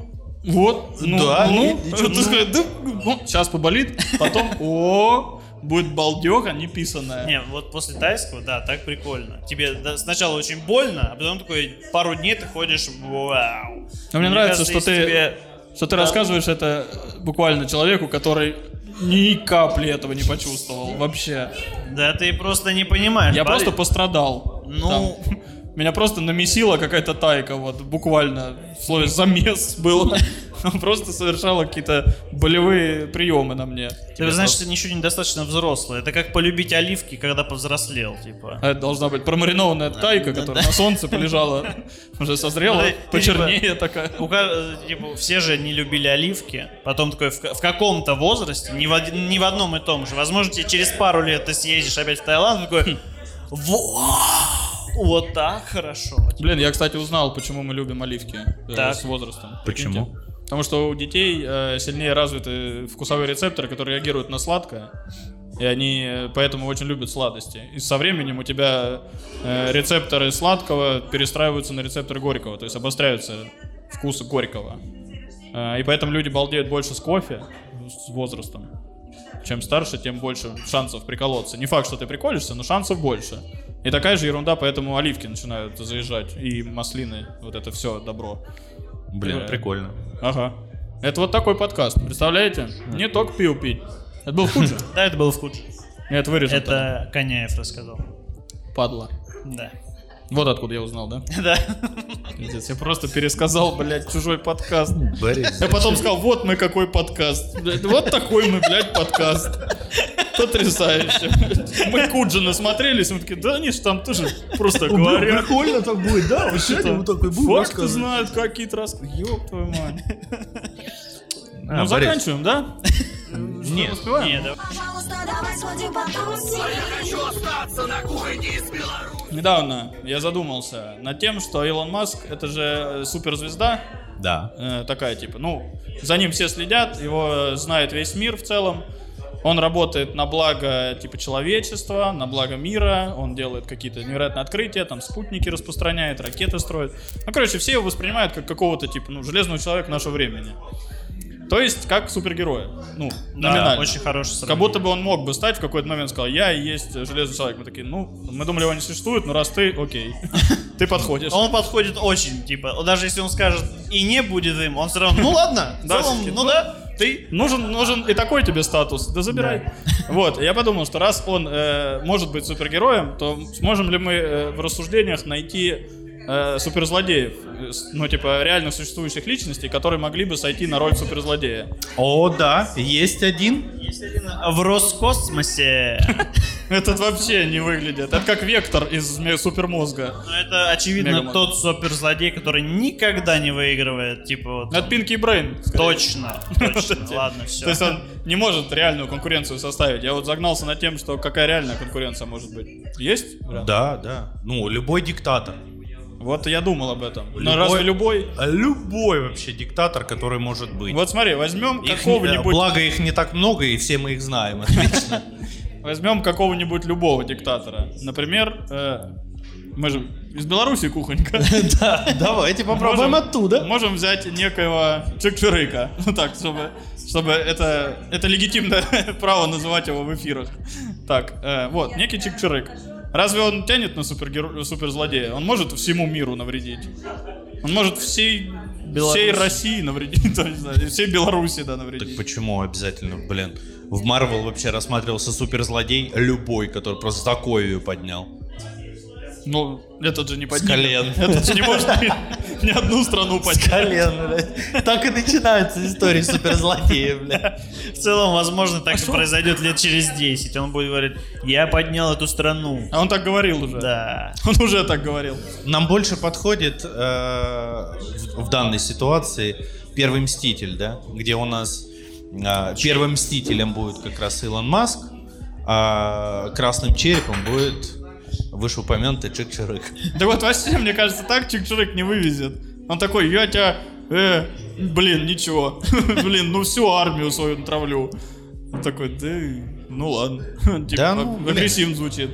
вот, ну, Да, ну, и- и чё, ты ну? сказать, да, ну, сейчас поболит, потом, о, будет балдеха неписанная. Не, вот после тайского, да, так прикольно. Тебе да, сначала очень больно, а потом такой пару дней ты ходишь, вау. Но мне нравится, что если ты, тебе- что ты рассказываешь это буквально человеку, который ни капли этого не почувствовал вообще. Да ты просто не понимаешь. Я болит. просто пострадал. Ну- Там меня просто намесила какая-то тайка, вот буквально в слове замес было. <laughs> Она просто совершала какие-то болевые приемы на мне. Ты знаешь, ты ничего недостаточно взрослый. Это как полюбить оливки, когда повзрослел, типа. А это должна быть промаринованная тайка, которая на солнце полежала, <laughs> уже созрела, Ну, ты почернее такая. Типа, все же не любили оливки. Потом такой в, ка- в каком-то возрасте, не в, одном и том же. Возможно, тебе через пару лет ты съездишь опять в Таиланд, такой. Вау! Вот так хорошо. Блин, я, кстати, узнал, почему мы любим оливки э, Так. с возрастом. Почему? Прикиньте. Потому что у детей э, сильнее развиты вкусовые рецепторы, которые реагируют на сладкое. И они э, поэтому очень любят сладости. И со временем у тебя э, рецепторы сладкого перестраиваются на рецепторы горького, то есть обостряются вкусы горького. Э, и поэтому люди балдеют больше с кофе с возрастом. Чем старше, тем больше шансов приколоться. Не факт, что ты приколишься, но шансов больше. И такая же ерунда, поэтому оливки начинают заезжать. И маслины, вот это все добро. Блин, Э, прикольно. Ага. Это вот такой подкаст, представляете? Не только пиво пить. Это был хуже. Да, это было в худшем. Это вырежем. Это Коняев рассказал. падла. Да. Вот откуда я узнал, да? <laughs> Да. Пиздец, я просто пересказал, блядь, чужой подкаст. Борис, Я потом сказал, вот мы какой подкаст. Блядь, вот такой мы, блядь, подкаст. Потрясающе. Мы Куджина смотрелись, мы такие, да они ж там тоже просто говорят. прикольно так будет, да? Вот сегодня вот такой будет Факты знают, какие-то раз. Ёб твою мать. А, Ну, Борис, заканчиваем, да? Нет. Успеваем? Не, да. Пожалуйста, давай сходим потусим. Хочу остаться на кухне из Беларуси. Недавно я задумался над тем, что Илон Маск это же э, суперзвезда, Да. э, такая типа, ну, за ним все следят, его знает весь мир в целом. Он работает на благо типа человечества, на благо мира, он делает какие-то невероятные открытия, там спутники распространяет, ракеты строит. Ну, короче, все его воспринимают как какого-то типа, ну, железного человека нашего времени. То есть, как супергероя. Ну, Да, номинально. очень хороший Как сравнение. будто бы он мог бы стать в какой-то момент, сказал, я и есть железный человек. Мы такие, ну, мы думали, его не существует, но раз ты, окей. <laughs> Ты подходишь. Он подходит очень, типа, даже если он скажет и не будет им, он все равно, ну ладно, <laughs> в Да, целом, всё-таки, ну да, Ты нужен, нужен и такой тебе статус, да забирай. <laughs> Вот, я подумал, что раз он э, может быть супергероем, то сможем ли мы э, в рассуждениях найти э, суперзлодеев, э, ну, типа, реально существующих личностей, которые могли бы сойти на роль суперзлодея. О, да, есть один. в Роскосмосе. <laughs> Этот вообще не выглядит. Это как Вектор из супермозга. Ну, это, очевидно, тот суперзлодей, который никогда не выигрывает, типа, вот, От Пинки Брейн. точно, <laughs> ладно, <laughs> все. То есть он не может реальную конкуренцию составить. Я вот загнался над тем, что какая реальная конкуренция может быть. Есть? вариант? Да, да. Ну, любой диктатор. Вот я думал об этом. Но Любой- разве любой? Любой вообще диктатор, который может быть. Вот смотри, возьмем какого-нибудь, Благо их не так много, и все мы их знаем. <laughs> отлично. возьмем какого-нибудь любого диктатора. Например, э, мы же из Беларуси кухонька. <laughs> Да, давайте попробуем оттуда. Можем взять некоего Чикчирыка. Ну <laughs> так, чтобы, чтобы это, это легитимное право называть его в эфирах. Так, э, вот, некий Чикчирык. Разве он тянет на супергеро... суперзлодея? Он может всему миру навредить. Он может всей, всей России навредить, <laughs> то знаю, всей Беларуси, да, Так навредить. почему обязательно, блин? В Марвел вообще рассматривался суперзлодей любой, который просто Заковию поднял. Ну, этот же не С поднимет. колен. Этот же не может <laughs> ни, ни одну страну. Колен, блядь. Так и начинается история суперзлодея, блядь. В целом, возможно, так и произойдет лет через 10. Он будет говорить, я поднял эту страну. А он так говорил уже. Да. Он уже так говорил. Нам больше подходит э, в, в данной ситуации первый мститель, да, где у нас э, первым мстителем будет как раз Илон Маск, а красным черепом будет вышеупомянутый Чик Чирик. Да вот вообще, мне кажется, так Чик-Чирик не вывезет. Он такой, я тебя, э, блин, ничего. <laughs> блин, ну всю армию свою натравлю. Он такой, да, ну ладно. <laughs> типа, Да ну, агрессивно звучит.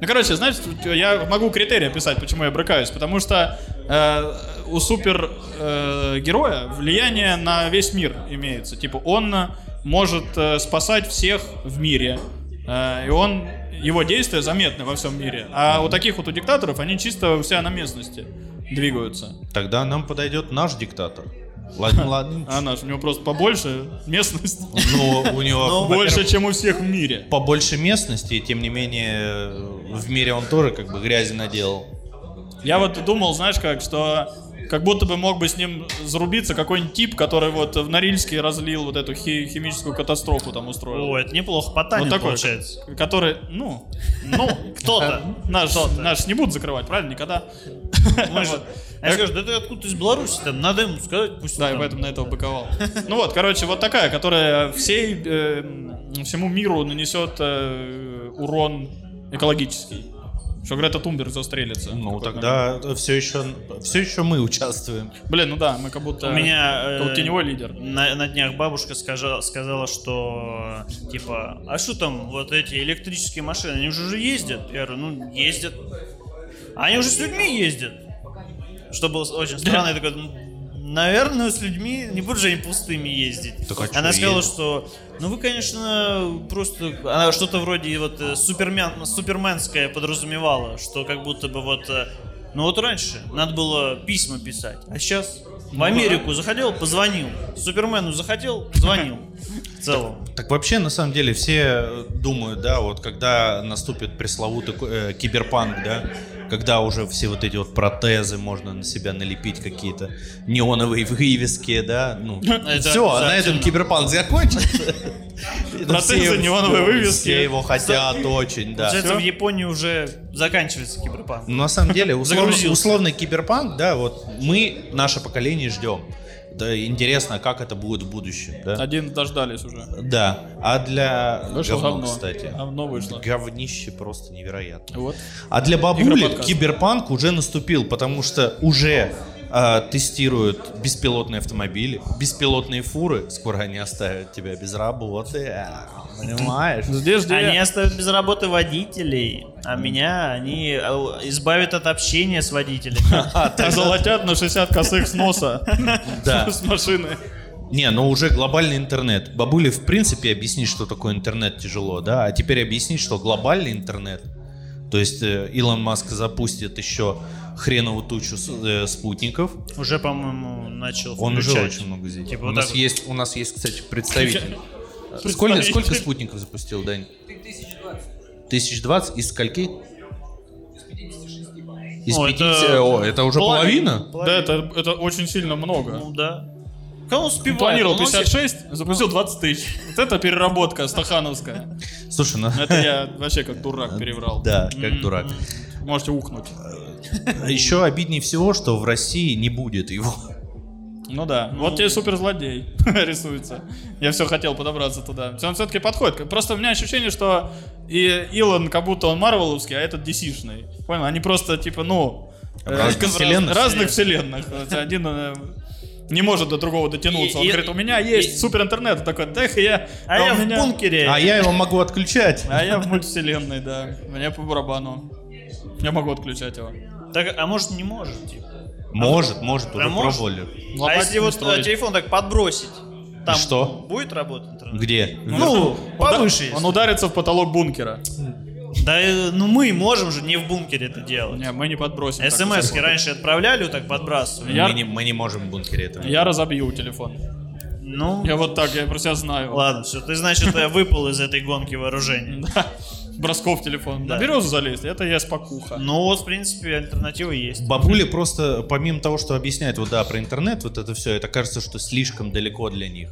Ну, короче, знаешь, я могу критерии описать, почему я брыкаюсь. Потому что э, у супер э, героя влияние на весь мир имеется. Типа, он может э, спасать всех в мире. Э, и он, его действия заметны во всем мире. А у таких вот у диктаторов, они чисто у себя на местности двигаются. Тогда нам подойдет наш диктатор. Ладно, ладно. <laughs> А наш, у него просто побольше местность. Ну, у него <laughs> Больше, чем у всех в мире. побольше местности, и тем не менее в мире он тоже как бы грязи наделал. Я вот думал, знаешь как, что как будто бы мог бы с ним зарубиться какой-нибудь тип, который вот в Норильске разлил вот эту хи- химическую катастрофу там устроил. О, это неплохо. Потанин вот такой, получается. который, ну, ну, Кто-то. наш, наш не будут закрывать, правильно? Никогда. Вот. Они скажут, да ты откуда из Беларуси там? Надо ему сказать, пусть Да, и там». поэтому на этого быковал. Ну вот, короче, вот такая, которая всей, э, всему миру нанесет э, урон экологический. Что Грета Тумберг застрелится. Ну тогда все еще, все еще мы участвуем. момент. Блин, ну да, мы как будто... У меня э, теневой лидер. На, на днях бабушка скажа- сказала, что типа, а что там вот эти электрические машины, они уже же ездят? Я говорю, ну ездят. А они уже с людьми ездят. Что было очень странно, я такой, «Ну, наверное, с людьми не будут же они пустыми ездить. Так а Она сказала, ездят? что, ну вы, конечно, просто, она что-то вроде вот э, супермен, суперменское подразумевала, что как будто бы вот, э, ну вот раньше надо было письма писать, а сейчас Ну в Америку заходил, позвонил, Супермену захотел, позвонил. <laughs> В целом. Так вообще, на самом деле, все думают, да, вот когда наступит пресловутый э, киберпанк, да, когда уже все вот эти вот протезы можно на себя налепить какие-то неоновые вывески, да, ну, <laughs> Это все, на этом киберпанк закончится. <laughs> Протезы, все- неоновые вывески. Все его хотят очень, да. Получается, в Японии уже заканчивается киберпанк. Ну, на самом деле, условный киберпанк, да, вот мы, наше поколение, ждем. Да, интересно, как это будет в будущем, да? Один дождались уже. Да. А для Вышло говно, говно. кстати. Говно вышло. Говнище просто невероятно. Вот. А для бабули Игроподкаст. киберпанк уже наступил, потому что уже а, тестируют беспилотные автомобили, беспилотные фуры. Скоро они оставят тебя без работы. а, Понимаешь? Жди, жди. Они оставят без работы водителей, а меня они э, избавят от общения с водителями. <laughs> Золотят на 60 косых с носа. <laughs> Да. С машины. Не, но уже глобальный интернет. Бабуле в принципе объяснить, что такое интернет тяжело, да, а теперь объяснить, что глобальный интернет, то есть э, Илон Маск запустит еще хреновую тучу э, спутников. Уже, по-моему, начал Он уже очень много здесь. Типа у, вот нас так вот. есть, у нас есть, кстати, представитель. <laughs> Сколько, сколько спутников запустил, Дань? 1020. 1020 из скольки? Из О, 50. это О, это уже половина? Да, это, это очень сильно много. Ну да. Кому успевает? Планировал Он вообще- 56, запустил 20 тысяч. <laughs> Вот это переработка стахановская. Слушай, ну... Это я <laughs> вообще как дурак переврал. Да, как дурак. Можете ухнуть. Еще обиднее всего, что в России не будет его. Ну да, вот тебе суперзлодей <laughs> рисуется. Я все хотел подобраться туда. Он все-таки подходит. Просто у меня ощущение, что и Илон как будто он Марвеловский, а этот DC-шный. Понял? Они просто типа, ну... э, Разных раз- вселенных? Разных вселенных. Один э, не может до другого дотянуться. Он И- и- говорит, у меня есть и- супер интернет. Такой, дай я... А я у в меня- бункере. А я его могу отключать. А я в мультивселенной, да. Мне по барабану. Я могу отключать его. Так, а может не может, типа. Может, может, уже А может? пробовали. А Лопатки если вот строить. э, телефон так подбросить, там что? будет работать интернет? Где? Ну, повыше есть. Он ударится в потолок бункера. Да, э, ну мы можем же не в бункере это делать. Не, мы не подбросим. СМС-ки раньше отправляли, вот так подбрасывали. Я- Мы, не, мы не можем в бункере этого. Я разобью телефон. Ну, Я вот так, я про себя знаю. ладно, все, ты, значит, э, выпал из этой гонки вооружений. <laughs> бросков телефон. Да. На березу залезть, это я спокуха. Ну вот, в принципе, альтернатива есть. Бабули просто, помимо того, что объясняют вот да, про интернет, вот это все, это кажется, что слишком далеко для них.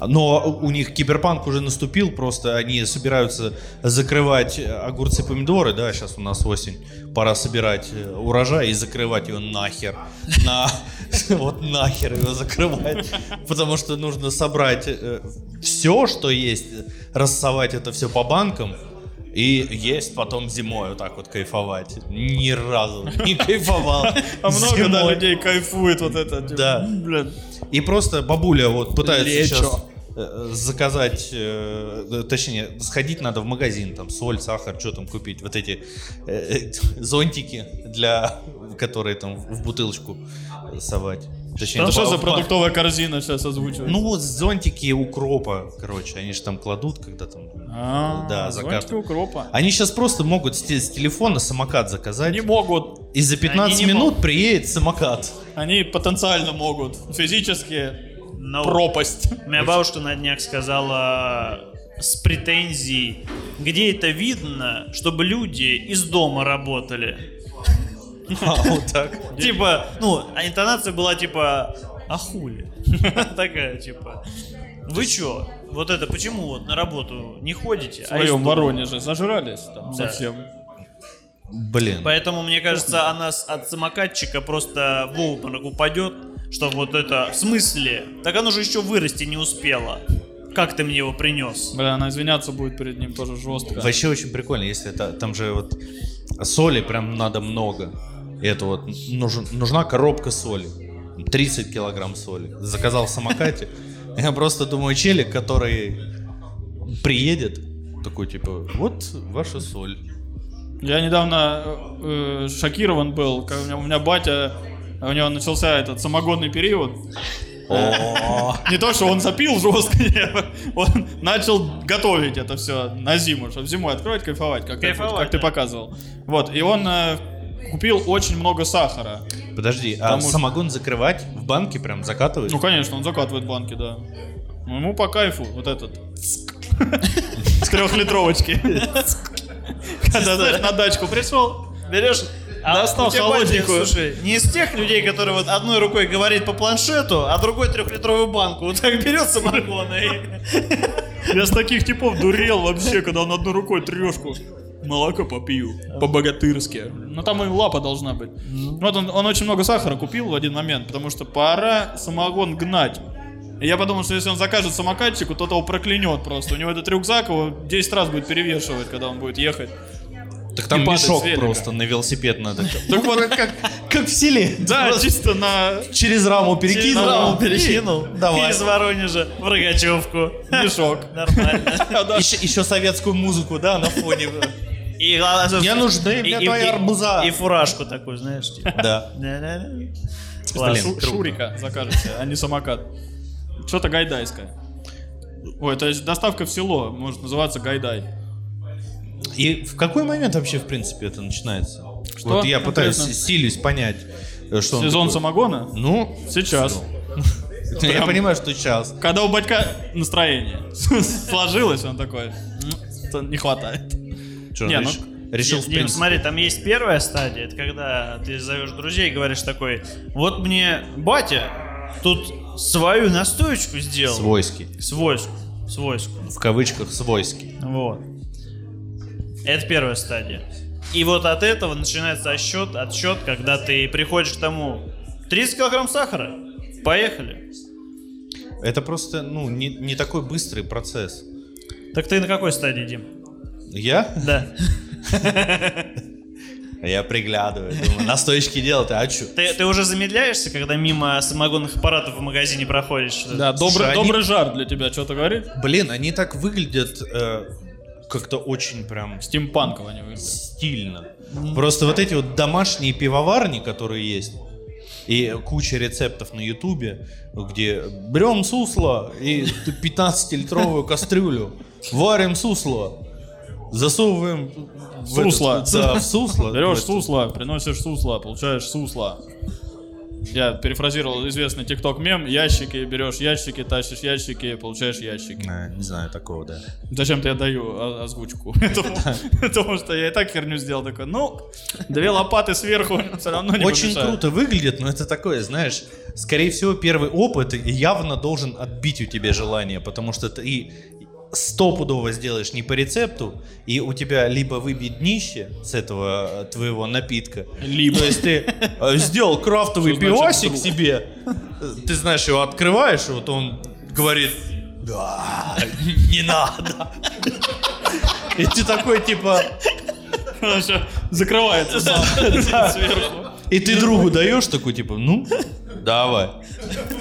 Но у них киберпанк уже наступил, просто они собираются закрывать огурцы, помидоры, да, сейчас у нас осень, пора собирать э, урожай и закрывать его нахер. На, <laughs> вот нахер его закрывать, потому что нужно собрать все, что есть, рассовать это все по банкам, и есть потом зимой вот так вот кайфовать. Ни разу не кайфовал. <laughs> А много да, людей кайфует вот это. типа, Да. Блин. И просто бабуля вот пытается сейчас э, заказать, э, точнее, сходить надо в магазин, там, соль, сахар, что там купить, вот эти э, э, зонтики, для, которые там в бутылочку совать. Точнее, Это что за продуктовая корзина сейчас озвучивает? Ну вот зонтики укропа, короче, они же там кладут, когда там... А, да, зонтики закатывают. укропа. Они сейчас просто могут с, те- с телефона самокат заказать, Они могут, и за 15 Они не минут могут. приедет самокат. они потенциально могут. Физически Но пропасть. У меня бабушка на днях сказала с претензией, где это видно, чтобы люди из дома работали. А, вот так. <laughs> Типа, ну, а интонация была типа, а хули? <laughs> Такая, типа, вы чё? Вот это почему вот на работу не ходите? В а из своем дома?» Воронеже зажрались там совсем. Блин. Поэтому, мне кажется, она от самокатчика просто в обморок упадет, что вот это, в смысле? Так оно же еще вырасти не успело. Как ты мне его принес? Бля, она извиняться будет перед ним тоже жестко. Вообще очень прикольно, если это там же вот соли прям надо много. Это вот нужен, нужна коробка соли. 30 килограмм соли. Заказал в самокате. <laughs> Я просто думаю, челик, который приедет, такой типа, вот ваша соль. Я недавно э, шокирован был, как у меня, у меня батя, у него начался этот самогонный период. <laughs> Не то, что он запил жестко, <laughs> он начал готовить это все на зиму, чтобы зимой открывать, кайфовать, как, ты- показывал. Вот, и он э, купил очень много сахара. Подожди, а что- самогон закрывать в банке прям закатывать? Ну, конечно, он закатывает банки, да. Ну, ему по кайфу вот этот. <laughs> С трехлитровочки. Когда, знаешь, на дачку пришел, Берешь, а Достал холодненькую. слушай, не из тех людей, которые вот одной рукой говорит по планшету, а другой трехлитровую банку. Вот так берет самогон и... Я с таких типов дурел вообще, когда он одной рукой трешку. Молоко попью. По-богатырски. Ну там и лапа должна быть. Вот он, он очень много сахара купил в один момент, потому что пора самогон гнать. И я подумал, что если он закажет самокатчику, то его проклянет просто. У него этот рюкзак его 10 раз будет перевешивать, когда он будет ехать. Так там мешок просто на велосипед надо. Так вот, как, в селе. да, Просто чисто на через раму перекинул. Раму перекинул. Давай. Из Воронежа в Рогачевку. мешок. <laughs> Нормально. <laughs> Еще, советскую музыку, да, на фоне. И главное, Мне нужны мне и- твои и- арбуза. И фуражку такую, знаешь, типа. Да. Шурика закажете, а не самокат. Что-то гайдайское. Ой, то есть доставка в село может называться гайдай. И в какой момент вообще, в принципе, это начинается? Что Вот я пытаюсь, конкретно? силюсь понять, э, что он Сезон самогона? Ну, Сейчас. <laughs> я Прям- понимаю, что сейчас. Когда у батька настроение <laughs> сложилось, он такой, «М, что не хватает. Что, Не, ну, реш- решил, Дим, принципе. смотри, там есть первая стадия, это когда ты зовешь друзей и говоришь такой, вот мне батя тут свою настоечку сделал. Свойский. Свойску. Свойску. В кавычках свойский. Вот. Это первая стадия. И вот от этого начинается отсчет, отсчет, когда ты приходишь к тому 30 килограмм сахара. Поехали. Это просто, ну, не, не такой быстрый процесс. Так ты на какой стадии, Дим? Я? Да. <laughs> Я приглядываю, думаю, настоечки делать, а чё? Ты, ты уже замедляешься, когда мимо самогонных аппаратов в магазине проходишь? Да, добрый, Слушай, они- добрый жар для тебя что-то говорит? Блин, они так выглядят э, как-то очень прям Стимпанково они выглядят. стильно. Просто вот эти вот домашние пивоварни, которые есть, и куча рецептов на ютубе, где берем сусло и 15-литровую кастрюлю, варим сусло, засовываем в Сусло. этот- да, в сусло. Берешь сусло, приносишь сусло, получаешь сусло. Я перефразировал известный тикток мем. Ящики, берешь ящики, тащишь ящики, получаешь ящики. А, Не знаю такого, да. Зачем-то я даю озвучку. <laughs> Потому что я и так херню сделал. Такой, ну, две лопаты сверху <laughs> все равно не Очень круто выглядит, но это такое, знаешь, скорее всего, первый опыт явно должен отбить у тебя желание, потому что ты стопудово сделаешь не по рецепту, и у тебя либо выбьет днище с этого э, твоего напитка, Либо. есть ты э, сделал крафтовый пивасик себе, ты знаешь, его открываешь, вот он говорит, да, не надо. И ты такой, типа, закрывается сверху. И ты другу даешь такой, типа, ну, давай.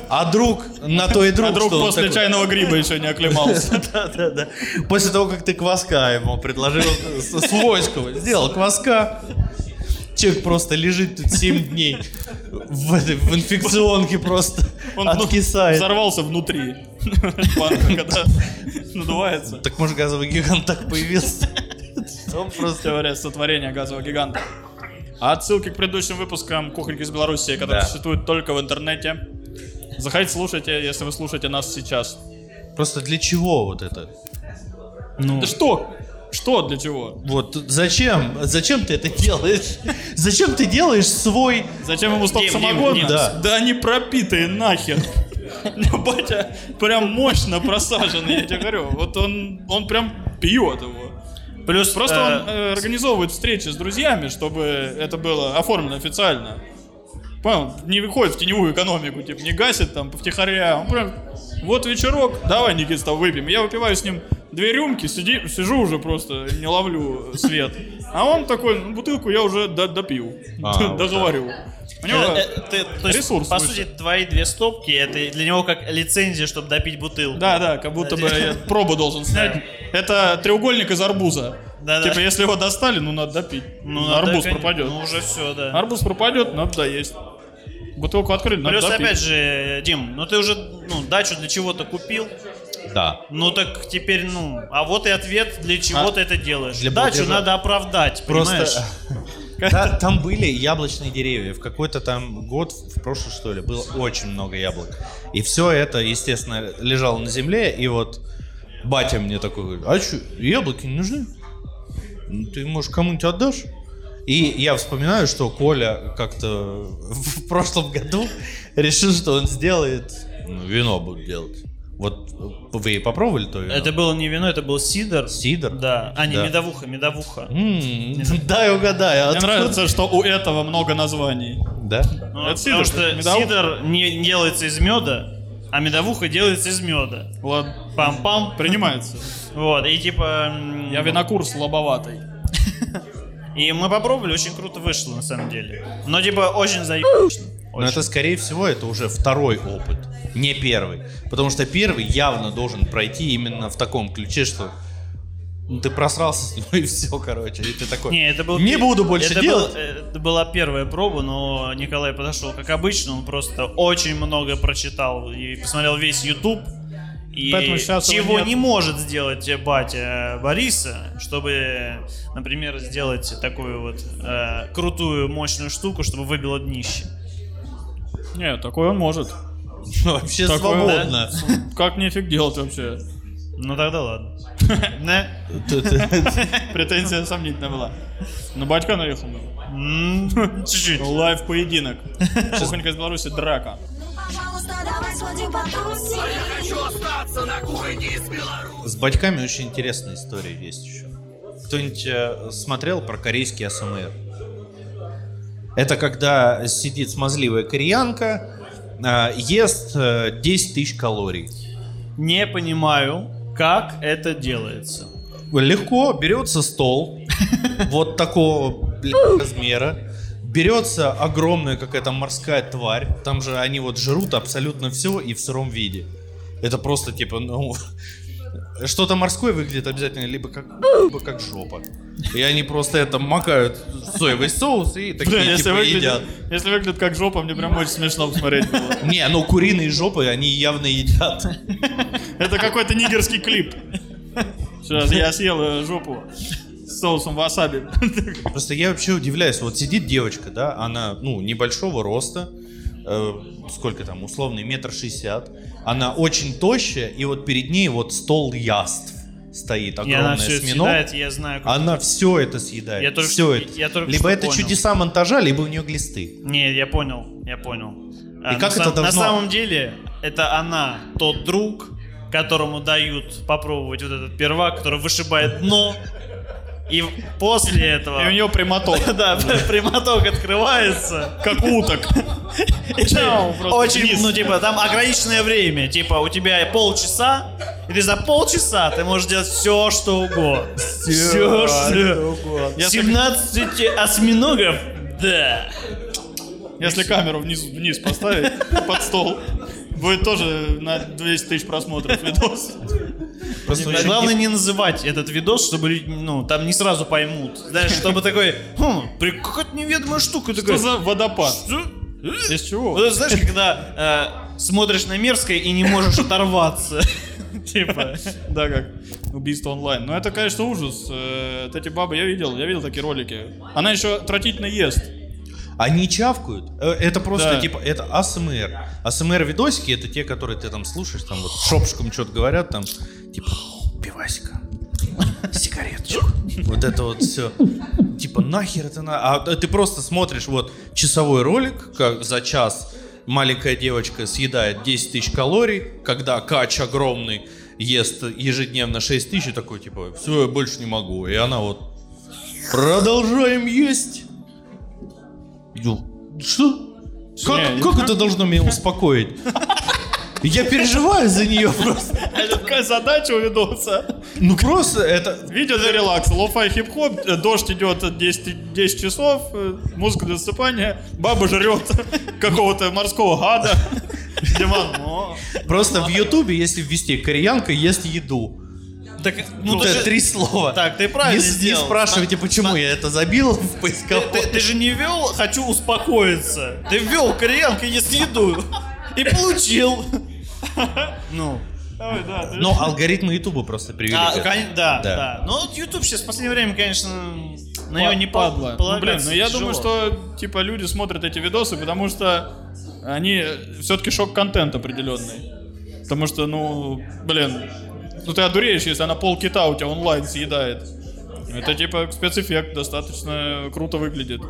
А друг на то и друг, А друг после такой, чайного гриба еще не оклемался. <laughs> Да-да-да. После того, как ты кваска ему предложил с- свойского, сделал кваска, человек просто лежит тут 7 дней в, этой, в инфекционке просто Он ну, откисает. взорвался внутри. Банка, когда надувается. Так может газовый гигант так появился? Он просто... Теория сотворения газового гиганта. А отсылки к предыдущим выпускам «Кухоньки из Беларуси», которые Да. существуют только в интернете. Заходите, слушайте, если вы слушаете нас сейчас. Просто для чего вот это? Да что? Что для чего? Вот зачем? Зачем ты это делаешь? Зачем ты делаешь свой... Зачем ему самогона? Дим, да. да они пропитые нахер. <laughs> Батя прям мощно просаженный, я тебе говорю. Вот он, он прям пьет его. Плюс Просто э, он э, организовывает встречи с друзьями, чтобы это было оформлено официально. Понял? Не выходит в теневую экономику, типа не гасит там втихаря. Он прям, вот вечерок, давай, Никит, с тобой выпьем. Я выпиваю с ним две рюмки, сиди, сижу уже просто, не ловлю свет. А он такой, ну, бутылку я уже до- допил, А, <laughs> договорю. У него э, э, ты- то есть, ресурс по выше. сути, твои две стопки это для него как лицензия, чтобы допить бутылку. Да, да, как будто бы я пробу должен снять. Это треугольник из арбуза. Да-да. Типа, если его достали, ну надо допить. Ну, арбуз надо, пропадет. Ну, уже все, да. Арбуз пропадет, надо доесть. Бутылку открыли, надо Плюс, допить. опять же, Дим, ну ты уже ну, дачу для чего-то купил, Да. ну так теперь, ну, а вот и ответ, для чего А, ты это делаешь. для Дачу платежа. надо оправдать, понимаешь? <laughs> Там были яблочные деревья. В какой-то там год, в прошлый что ли, было очень много яблок. И все это, естественно, лежало на земле. И вот батя мне такой говорит, а что, яблоки не нужны? Ну, Ты, может, кому-нибудь отдашь? И я вспоминаю, что Коля как-то <laughs> в прошлом году решил, что он сделает, ну, вино будет делать. Вот вы попробовали то вино? Это было не вино, это был сидр. Сидр? Да. А, не, Да. медовуха, медовуха. М, <laughs> Дай угадаю. Мне откуда? нравится, что у этого много названий. Да? Ну, Это потому сидр, что медовуха. сидр не делается из меда, а медовуха делается из меда. Ладно, Пам-пам. принимается. <laughs> Вот, и типа... Я винокур слабоватый. <laughs> И мы попробовали, очень круто вышло, на самом деле. Но типа очень заебично. Но это, скорее всего, это уже второй опыт, не первый. Потому что первый явно должен пройти именно в таком ключе, что ну, ты просрался с него <laughs> и все, короче. И ты такой, Не, это был не буду больше это делать. был- это была первая проба, но Николай подошел как обычно, он просто очень много прочитал и посмотрел весь YouTube. И Поэтому сейчас его чего не может сделать батя Бориса, чтобы, например, сделать такую вот э, крутую, мощную штуку, чтобы выбило днище. Не, такой он может. <laughs> Вообще свободно. Как нефиг делать вообще? Ну тогда ладно. <laughs> Да? <laughs> Претензия сомнительная была. На батька наехал. Чуть-чуть. Лайв поединок. Кухонька из Беларуси драка. Пожалуйста, давай сходим потусим. Хочу остаться на кухне из Беларуси С батьками очень интересная история есть еще. Кто-нибудь э, смотрел про корейский АСМР? Это когда сидит смазливая кореянка, э, ест э, 10 тысяч калорий. Не понимаю, как это делается. Легко берется стол <laughs> вот такого размера. Берется огромная какая-то морская тварь. Там же они вот жрут абсолютно все и в сыром виде. Это просто типа, ну... Что-то морское выглядит обязательно либо как, либо как жопа. И они просто это макают в соевый соус и такие если типа выглядит, едят. если выглядит как жопа, мне прям очень смешно посмотреть было. <laughs> Не, ну куриные жопы они явно едят. <laughs> Это какой-то нигерский клип. Сейчас я съел э, жопу с соусом васаби. <laughs> Просто я вообще удивляюсь, вот сидит девочка, да, она, ну, небольшого роста, э, сколько там, условный метр шестьдесят. Она очень тощая, и вот перед ней вот стол яств стоит, И огромный она все это съедает, и я знаю, как... Она все это съедает. Я только все это. я только либо это понял. чудеса монтажа, либо у нее глисты. Не, я понял, я понял. А, И как на, это сам- должно- на самом деле, это она, тот друг, которому дают попробовать вот этот первак, который вышибает дно, и после этого... И у нее прямоток, <laughs> Да, прямоток открывается. как уток. <laughs> Очень, ну, типа, там ограниченное время. Типа, у тебя полчаса, и ты за полчаса ты можешь делать все, что угодно. Все, что угодно. 17 осьминогов? Да. Если камеру вниз, вниз поставить под стол, будет тоже на 200 тысяч просмотров видос. Просто очень- Главное не называть этот видос, чтобы ну, там не сразу поймут. Знаешь, чтобы такой, хм, какая-то неведомая штука. Что Такой, за водопад? «Что? Из чего? Вот знаешь, когда э, смотришь на мерзкое и не можешь оторваться. <laughs> Типа. Да, как убийство онлайн. Ну это, конечно, ужас. Э, эти бабы, я видел, я видел такие ролики. Она еще отвратительно ест. Они чавкают. Э, Это просто Да. типа, это АСМР. АСМР видосики это те, которые ты там слушаешь, там вот шопшком что-то говорят, там типа пивасика, сигареточку. Вот это вот все. Типа нахер это на... А ты просто смотришь вот часовой ролик, как за час маленькая девочка съедает 10 тысяч калорий, когда кач огромный ест ежедневно 6 тысяч, и такой типа, все, я больше не могу. И она вот, продолжаем есть. Что? Как, Не, как это должно меня успокоить? Я переживаю за нее просто. Это такая задача у видоса. Ну просто это... Видео для релакса, лофай хип-хоп, дождь идет 10, 10 часов, э, музыка для засыпания, баба жрет какого-то морского гада. Диман, ну, Просто в Ютубе, если ввести кореянка ест еду. Так, ну, Ну, ты это же- три слова. Так, ты правильно не, не сделал. спрашивайте, почему я это забил в Ты, поисковик. ты- ты же не ввел «хочу успокоиться». Ты ввел «кореянка ест еду» и получил. Ну, давай, да, ты- Но алгоритмы Ютуба просто привели. а, к этому. да, Да. да. Но вот YouTube сейчас в последнее время, конечно, на него не падла. падла. Ну, блин, ну я думаю, что типа люди смотрят эти видосы, потому что они все-таки шок-контент определенный. Потому что, ну, блин, ну ты одуреешь, если она пол кита у тебя онлайн съедает. Это типа спецэффект достаточно круто выглядит.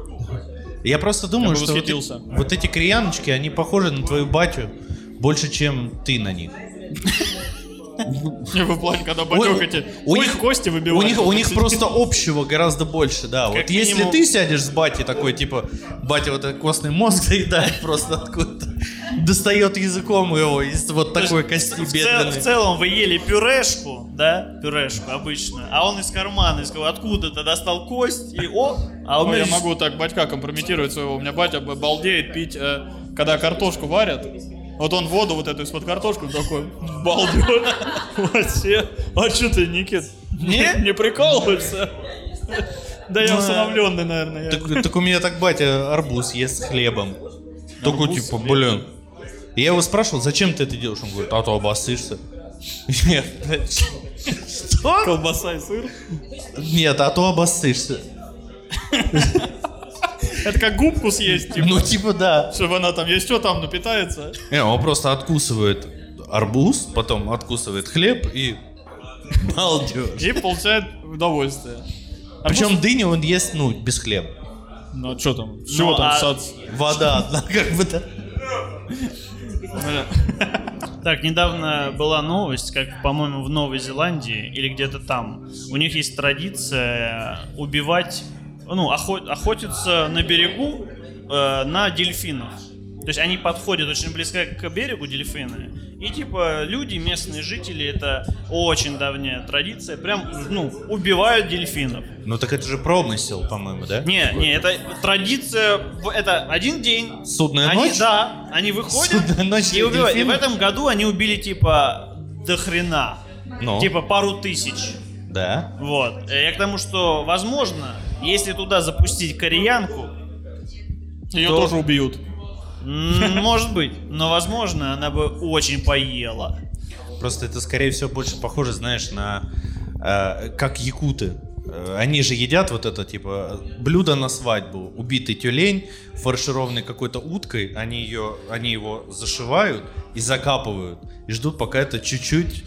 Я просто думаю, Я что вот, вот эти кореяночки, они похожи на твою батю больше, чем ты на них. Не в плане, когда батек эти у них- кости У выбивают. них, у них просто общего гораздо больше, да. вот если ты сядешь с батей такой, типа, батя вот этот костный мозг заедает просто откуда-то, достает языком его из вот такой кости В, цел- в бедренной. целом вы ели пюрешку, да, пюрешку обычную, а он из кармана, из откуда-то достал кость и о, а у Ну, меня я могу так батька компрометировать своего. У меня батя балдеет пить, э, когда картошку варят. Вот он воду вот эту из-под картошку такой балдет. <laughs> Вообще. А что ты, Никит? Не? Не прикалываешься? Да я усыновленный, наверное. Так, у меня так батя арбуз ест с хлебом. С типа, блин. И Я его спрашивал, зачем ты это делаешь? Он говорит, а то обоссышься. Нет, Что? Колбаса и сыр. Нет, а то обоссышься. Это как губку съесть, типа. Ну, типа, да. Чтобы она там, есть что там, напитается. Не, он просто откусывает арбуз, потом откусывает хлеб и балдеж. И получает удовольствие. А Причем дыню он ест, ну, без хлеба. Ну, а что там? С чего Ну, там а- сад? Вода одна, как бы, да. <laughs> Так, недавно была новость, как, по-моему, в Новой Зеландии или где-то там. У них есть традиция убивать, ну, охо- охотиться на берегу э, на дельфинов. То есть они подходят очень близко к берегу, дельфины, и типа люди, местные жители, это очень давняя традиция, прям, ну, убивают дельфинов. Ну, так это же промысел, по-моему, да? Не, не, это традиция, это один день. Судная Они- ночь? Да, они выходят Судная ночь и убивают. И в дельфинов? этом году они убили типа до хрена. Ну, Типа пару тысяч. да. Вот. Э, Я к тому, что, возможно, если туда запустить кореянку, Ее То- тоже убьют. Может быть, но, возможно, она бы очень поела. Просто это, скорее всего, больше похоже, знаешь, на... э, как якуты Э, Они же едят вот это, типа, блюдо на свадьбу. Убитый тюлень, фаршированный какой-то уткой. Они, ее, они его зашивают и закапывают. И ждут, пока это чуть-чуть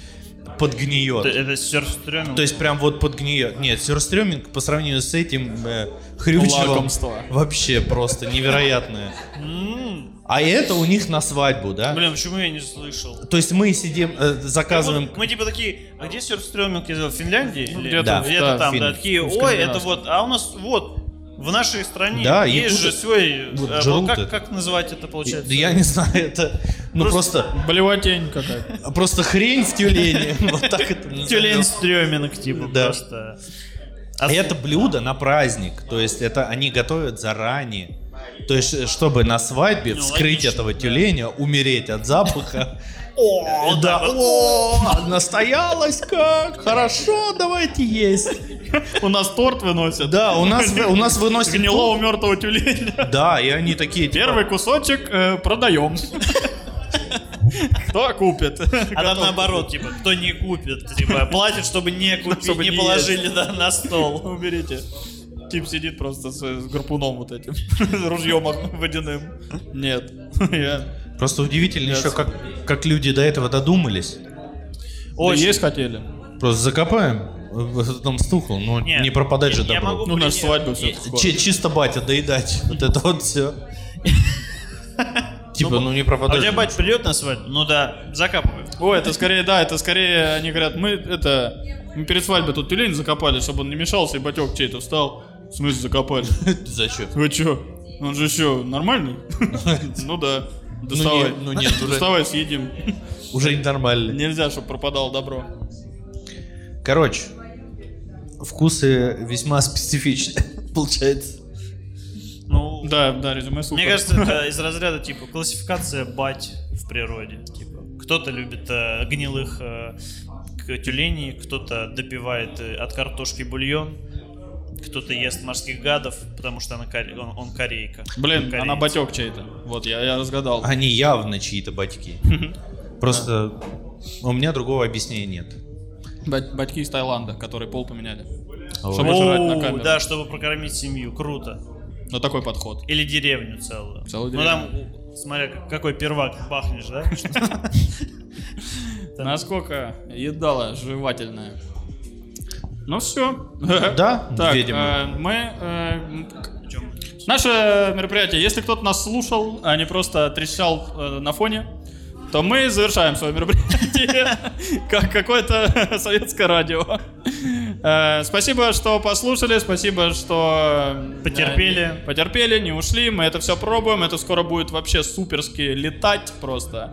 подгниет. Это, это. То есть прям вот подгниет. Нет, сюрстреминг по сравнению с этим э, хрючевым Лакомство. вообще просто невероятное. А это у них на свадьбу, да? Блин, почему я не слышал? То есть мы сидим, э, заказываем... Мы, мы типа такие, а где сюрстрёминг? Я В Финляндии? Или- где-то, Да. где-то да, там, Фин- да, такие, ой, это вот, а у нас вот, в нашей стране Да, есть якуты- же свой, вот э, жрут как, как называть это получается? Да я не знаю, это... Ну просто... Болевотень какая-то. Просто хрень в тюлене. <laughs> Вот так это. Тюлень стрёминг, типа, Да. просто. А это блюдо на праздник. То есть это они готовят заранее. То есть, э, чтобы на свадьбе Ну, вскрыть логично, этого да. тюленя, умереть от запаха. <laughs> О, да, о, настоялась как, хорошо, давайте есть. У нас торт выносят. Да, у нас, у нас выносят... Гнилого мертвого тюленя. Да, и они такие, типа, Первый кусочек э, продаем. Кто купит? А там наоборот, типа, кто не купит, типа, платит, чтобы не <laughs> купить, не положили на стол. Уберите. Тип сидит просто с, с гарпуном вот этим, <laughs> с ружьем водяным. Нет. <laughs> Я... Просто удивительно еще, как, как люди до этого додумались. Да есть хотели. Просто закопаем в этом стуху, но Не, не пропадать же я- я добро. могу Ну, наша свадьба все Чи- чисто батя доедать. <laughs> Вот это вот все. Типа, ну не А у пропадать. тебя бать придет на свадьбу? Ну да, закапывай. Ой, это скорее, да, это скорее, они говорят, мы это, мы перед свадьбой тут тюлень закопали, чтобы он не мешался, и батек чей-то встал. В смысле закопали? <laughs> Зачем? Вы чё? Он же еще нормальный? <laughs> Ну да. Доставай. Ну нет, уже- Доставай, съедим. Уже ненормально. Нельзя, чтобы пропадало добро. Короче, вкусы весьма специфичны, <laughs> получается. Ну, Да, да, резюме супер. мне кажется, это из разряда, типа, классификация бать в природе. Типа, кто-то любит э, гнилых э, тюленей, кто-то допивает э, от картошки бульон, кто-то ест морских гадов, потому что она он, он корейка. Блин, Кореец. она батек чей-то. Вот, я, я разгадал. Они явно чьи-то батьки. Просто у меня другого объяснения нет. Бать- батьки из Таиланда, которые пол поменяли. Чтобы жрать на Оу, камеру. да, чтобы прокормить семью, круто. Ну такой подход. Или деревню целую. Целую Ну там, смотря как- какой первак пахнешь, да? <laughs> Насколько едала жевательная. Ну все. <laughs> Да, Так, видимо. э, мы... э, Наше мероприятие, если кто-то нас слушал, а не просто трещал э, на фоне, то мы завершаем свое мероприятие, <laughs> как какое-то <laughs> советское радио. Спасибо, что послушали, спасибо, что... Потерпели. Потерпели, не ушли, мы это все пробуем, это скоро будет вообще суперски летать просто.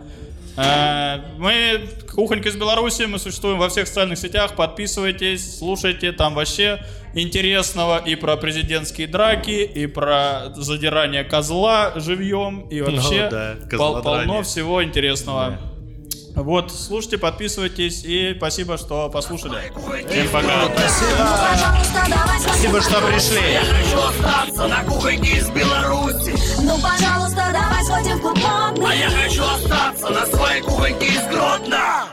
Э, Мы Кухонька из Беларуси, мы существуем во всех социальных сетях, подписывайтесь, слушайте, там вообще интересного и про президентские драки, и про задирание козла живьем, и вообще Ну да, пол- полно всего интересного. Вот, слушайте, подписывайтесь и спасибо, что послушали. Всем пока. Спасибо. Спасибо, что пришли. Я хочу остаться на кухне из Беларуси. Ну, пожалуйста, давай сходим в клуб А я хочу остаться на своей кухоньке из Гродно.